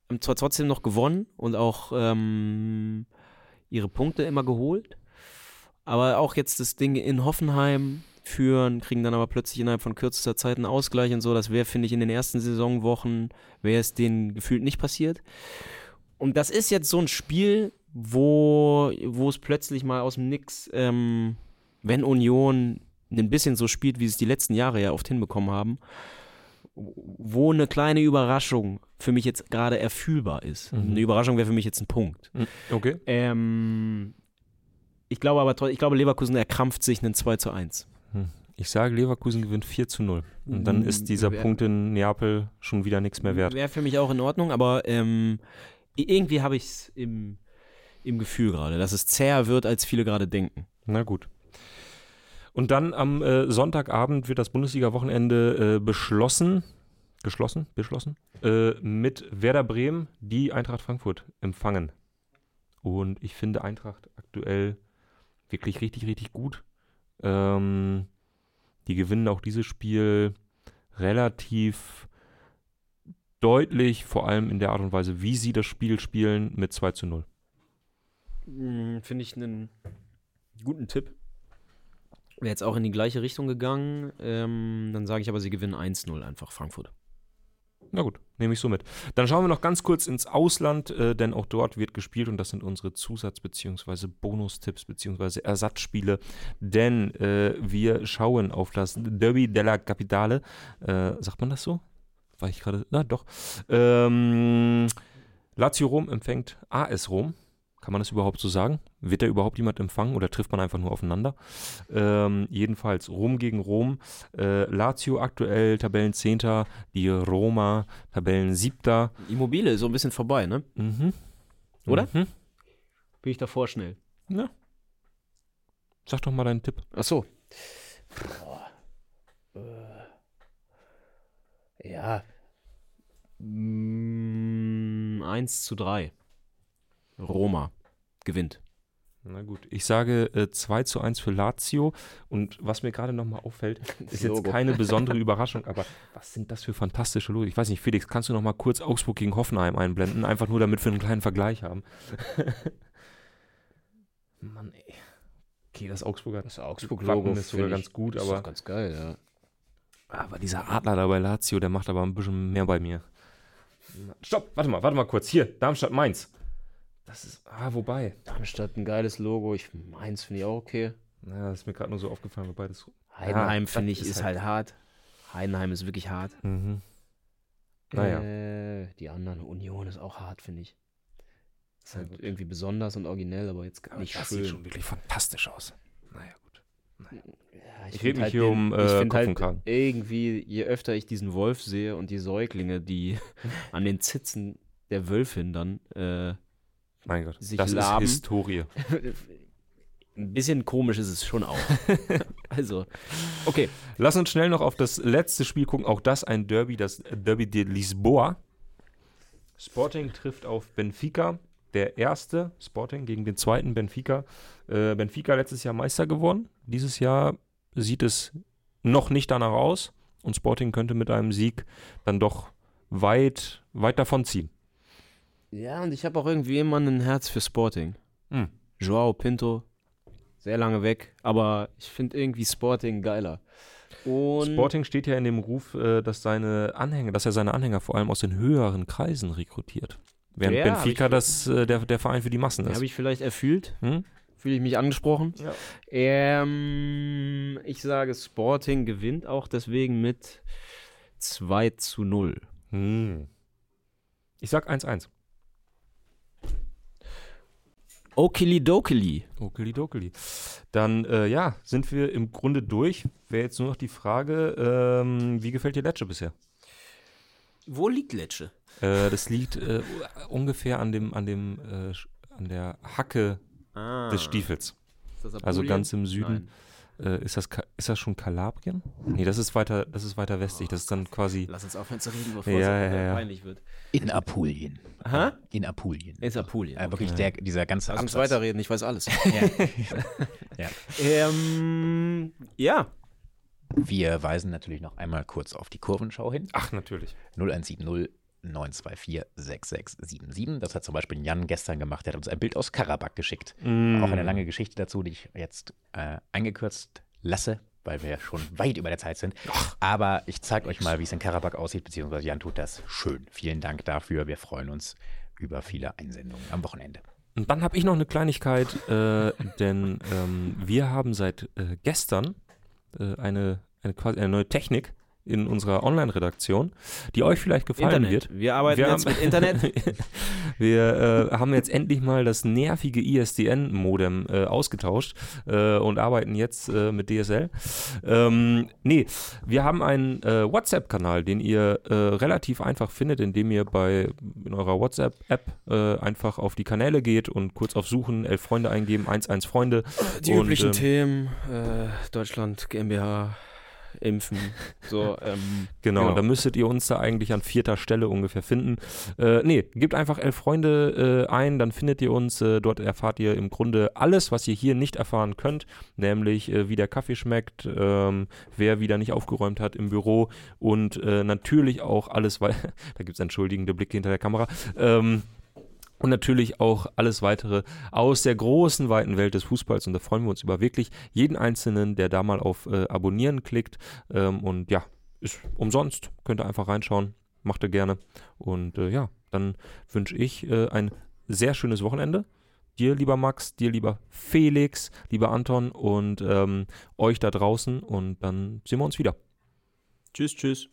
Haben zwar trotzdem noch gewonnen und auch ähm, ihre Punkte immer geholt, aber auch jetzt das Ding in Hoffenheim führen, kriegen dann aber plötzlich innerhalb von kürzester Zeit einen Ausgleich und so. Das wäre, finde ich, in den ersten Saisonwochen, wäre es denen gefühlt nicht passiert. Und das ist jetzt so ein Spiel, wo, wo es plötzlich mal aus dem Nix, ähm, wenn Union ein bisschen so spielt, wie sie es die letzten Jahre ja oft hinbekommen haben, wo eine kleine Überraschung für mich jetzt gerade erfühlbar ist. Mhm. Eine Überraschung wäre für mich jetzt ein Punkt. Okay. Ähm, ich glaube aber, ich glaube, Leverkusen erkrampft sich einen 2 zu 1. Ich sage, Leverkusen gewinnt 4 zu 0. Und dann ist dieser Wer- Punkt in Neapel schon wieder nichts mehr wert. Wäre für mich auch in Ordnung, aber ähm, irgendwie habe ich es im, im Gefühl gerade, dass es zäher wird, als viele gerade denken. Na gut. Und dann am äh, Sonntagabend wird das Bundesliga-Wochenende äh, beschlossen, geschlossen, beschlossen, äh, mit Werder Bremen, die Eintracht Frankfurt empfangen. Und ich finde Eintracht aktuell wirklich richtig, richtig gut. Ähm, die gewinnen auch dieses Spiel relativ deutlich, vor allem in der Art und Weise, wie sie das Spiel spielen, mit 2 zu 0. Mm, Finde ich einen guten Tipp. Wäre jetzt auch in die gleiche Richtung gegangen. Ähm, dann sage ich aber, sie gewinnen 1-0 einfach Frankfurt. Na gut, nehme ich so mit. Dann schauen wir noch ganz kurz ins Ausland, äh, denn auch dort wird gespielt und das sind unsere Zusatz- bzw. Bonustipps bzw. Ersatzspiele. Denn äh, wir schauen auf das Derby della Capitale. Äh, sagt man das so? War ich gerade? Na doch. Ähm, Lazio Rom empfängt AS Rom. Kann man das überhaupt so sagen? Wird da überhaupt jemand empfangen oder trifft man einfach nur aufeinander? Ähm, jedenfalls Rom gegen Rom. Äh, Lazio aktuell Tabellenzehnter, die Roma Tabellensiebter. Immobile ist so ein bisschen vorbei, ne? Mhm. Oder? Mhm. Bin ich davor schnell. Ja. Sag doch mal deinen Tipp. Ach so. Ja. Mm, 1 zu 3. Roma gewinnt. Na gut, ich sage äh, 2 zu 1 für Lazio. Und was mir gerade nochmal auffällt, ist jetzt keine besondere Überraschung, aber was sind das für fantastische Logo? Ich weiß nicht, Felix, kannst du noch mal kurz Augsburg gegen Hoffenheim einblenden? Einfach nur, damit wir einen kleinen Vergleich haben. Mann, ey. Okay, das Augsburger Das Wappen ist sogar ganz gut, ist aber, doch ganz geil, ja. aber dieser Adler da bei Lazio, der macht aber ein bisschen mehr bei mir. Stopp, warte mal, warte mal kurz. Hier, Darmstadt-Mainz. Das ist, ah, wobei. Darmstadt ein geiles Logo. Ich meins finde ich auch okay. Na, das ist mir gerade nur so aufgefallen, wobei das. Heidenheim das finde ich ist ist halt hart. Heidenheim ist wirklich hart. Mhm. Naja. Äh, die anderen Union ist auch hart, finde ich. Ist halt irgendwie besonders und originell, aber jetzt Aber nicht das schön. sieht schon wirklich fantastisch aus. Naja, gut. Ich find red mich hier den- um, ich äh, Kopf halt und Kragen. irgendwie, je öfter ich diesen Wolf sehe und die Säuglinge, die an den Zitzen der Wölfin dann äh, Mein Gott, sich das laben. ist Historie. ein bisschen komisch ist es schon auch. also, okay. Lass uns schnell noch auf das letzte Spiel gucken. Auch das ein Derby, das Derby de Lisboa. Sporting trifft auf Benfica. Der erste Sporting gegen den zweiten Benfica. Äh, Benfica letztes Jahr Meister geworden. Dieses Jahr sieht es noch nicht danach aus. Und Sporting könnte mit einem Sieg dann doch weit, weit davon ziehen. Ja, und ich habe auch irgendwie immer ein Herz für Sporting. Hm. Joao Pinto, sehr lange weg, aber ich finde irgendwie Sporting geiler. Und Sporting steht ja in dem Ruf, äh, dass seine Anhänger, dass er seine Anhänger vor allem aus den höheren Kreisen rekrutiert. Während Ja, Benfica das äh, der, der Verein für die Massen ist. habe ich vielleicht erfüllt? Hm? Fühle ich mich angesprochen? Ja. Ähm, ich sage, Sporting gewinnt auch deswegen mit 2 zu 0. Hm. Ich sag 1-1. Okili-dokili. Okelidokeli. Dann, äh, ja, sind wir im Grunde durch. Wäre jetzt nur noch die Frage, ähm, wie gefällt dir Lecce bisher? Wo liegt Lecce? Äh, das liegt äh, ungefähr an dem, an dem, äh, an der Hacke Ah, des Stiefels. Also ganz im Süden. Nein. Äh, ist, das, ist das schon Kalabrien? Nee, das ist weiter, das ist weiter westlich. Das ist dann quasi. Lass uns aufhören zu reden, bevor Ja, es ja, ja. peinlich wird. In Apulien. Aha. In Apulien. Ist Apulien. Äh, wirklich der, dieser ganze Lass uns weiterreden, ich weiß alles. Ja. ähm, ja. Wir weisen natürlich noch einmal kurz auf die Kurvenschau hin. Ach, natürlich. 0170 924 6677. Das hat zum Beispiel Jan gestern gemacht. Der hat uns ein Bild aus Karabakh geschickt. Mm. Auch eine lange Geschichte dazu, die ich jetzt äh, eingekürzt lasse, weil wir schon weit über der Zeit sind. Aber ich zeige euch mal, wie es in Karabakh aussieht, beziehungsweise Jan tut das schön. Vielen Dank dafür. Wir freuen uns über viele Einsendungen am Wochenende. Und dann habe ich noch eine Kleinigkeit, äh, denn ähm, wir haben seit äh, gestern äh, eine, eine, eine neue Technik in unserer Online-Redaktion, die euch vielleicht gefallen Internet. wird. Wir arbeiten Wir jetzt haben- mit Internet. Wir äh, haben jetzt endlich mal das nervige ISDN-Modem äh, ausgetauscht äh, und arbeiten jetzt äh, mit DSL. Ähm, nee, wir haben einen äh, WhatsApp-Kanal, den ihr äh, relativ einfach findet, indem ihr bei in eurer WhatsApp-App einfach auf die Kanäle geht und kurz auf Suchen, elf Freunde eingeben, 11 Freunde. Die Und, üblichen ähm, Themen, äh, Deutschland, GmbH, Impfen, so, ähm, Genau, Genau. da müsstet ihr uns da eigentlich an vierter Stelle ungefähr finden. Äh, nee, gebt einfach elf Freunde äh, ein, dann findet ihr uns. Äh, dort erfahrt ihr im Grunde alles, was ihr hier nicht erfahren könnt, nämlich äh, wie der Kaffee schmeckt, ähm, wer wieder nicht aufgeräumt hat im Büro und äh, natürlich auch alles, weil da gibt es entschuldigende Blicke hinter der Kamera. Ähm, und natürlich auch alles weitere aus der großen, weiten Welt des Fußballs. Und da freuen wir uns über wirklich jeden Einzelnen, der da mal auf äh, Abonnieren klickt. Ähm, und ja, ist umsonst. Könnt ihr einfach reinschauen. Macht ihr gerne. Und äh, ja, dann wünsche ich äh, ein sehr schönes Wochenende. Dir, lieber Max, dir, lieber Felix, lieber Anton und ähm, euch da draußen. Und dann sehen wir uns wieder. tschüss, tschüss.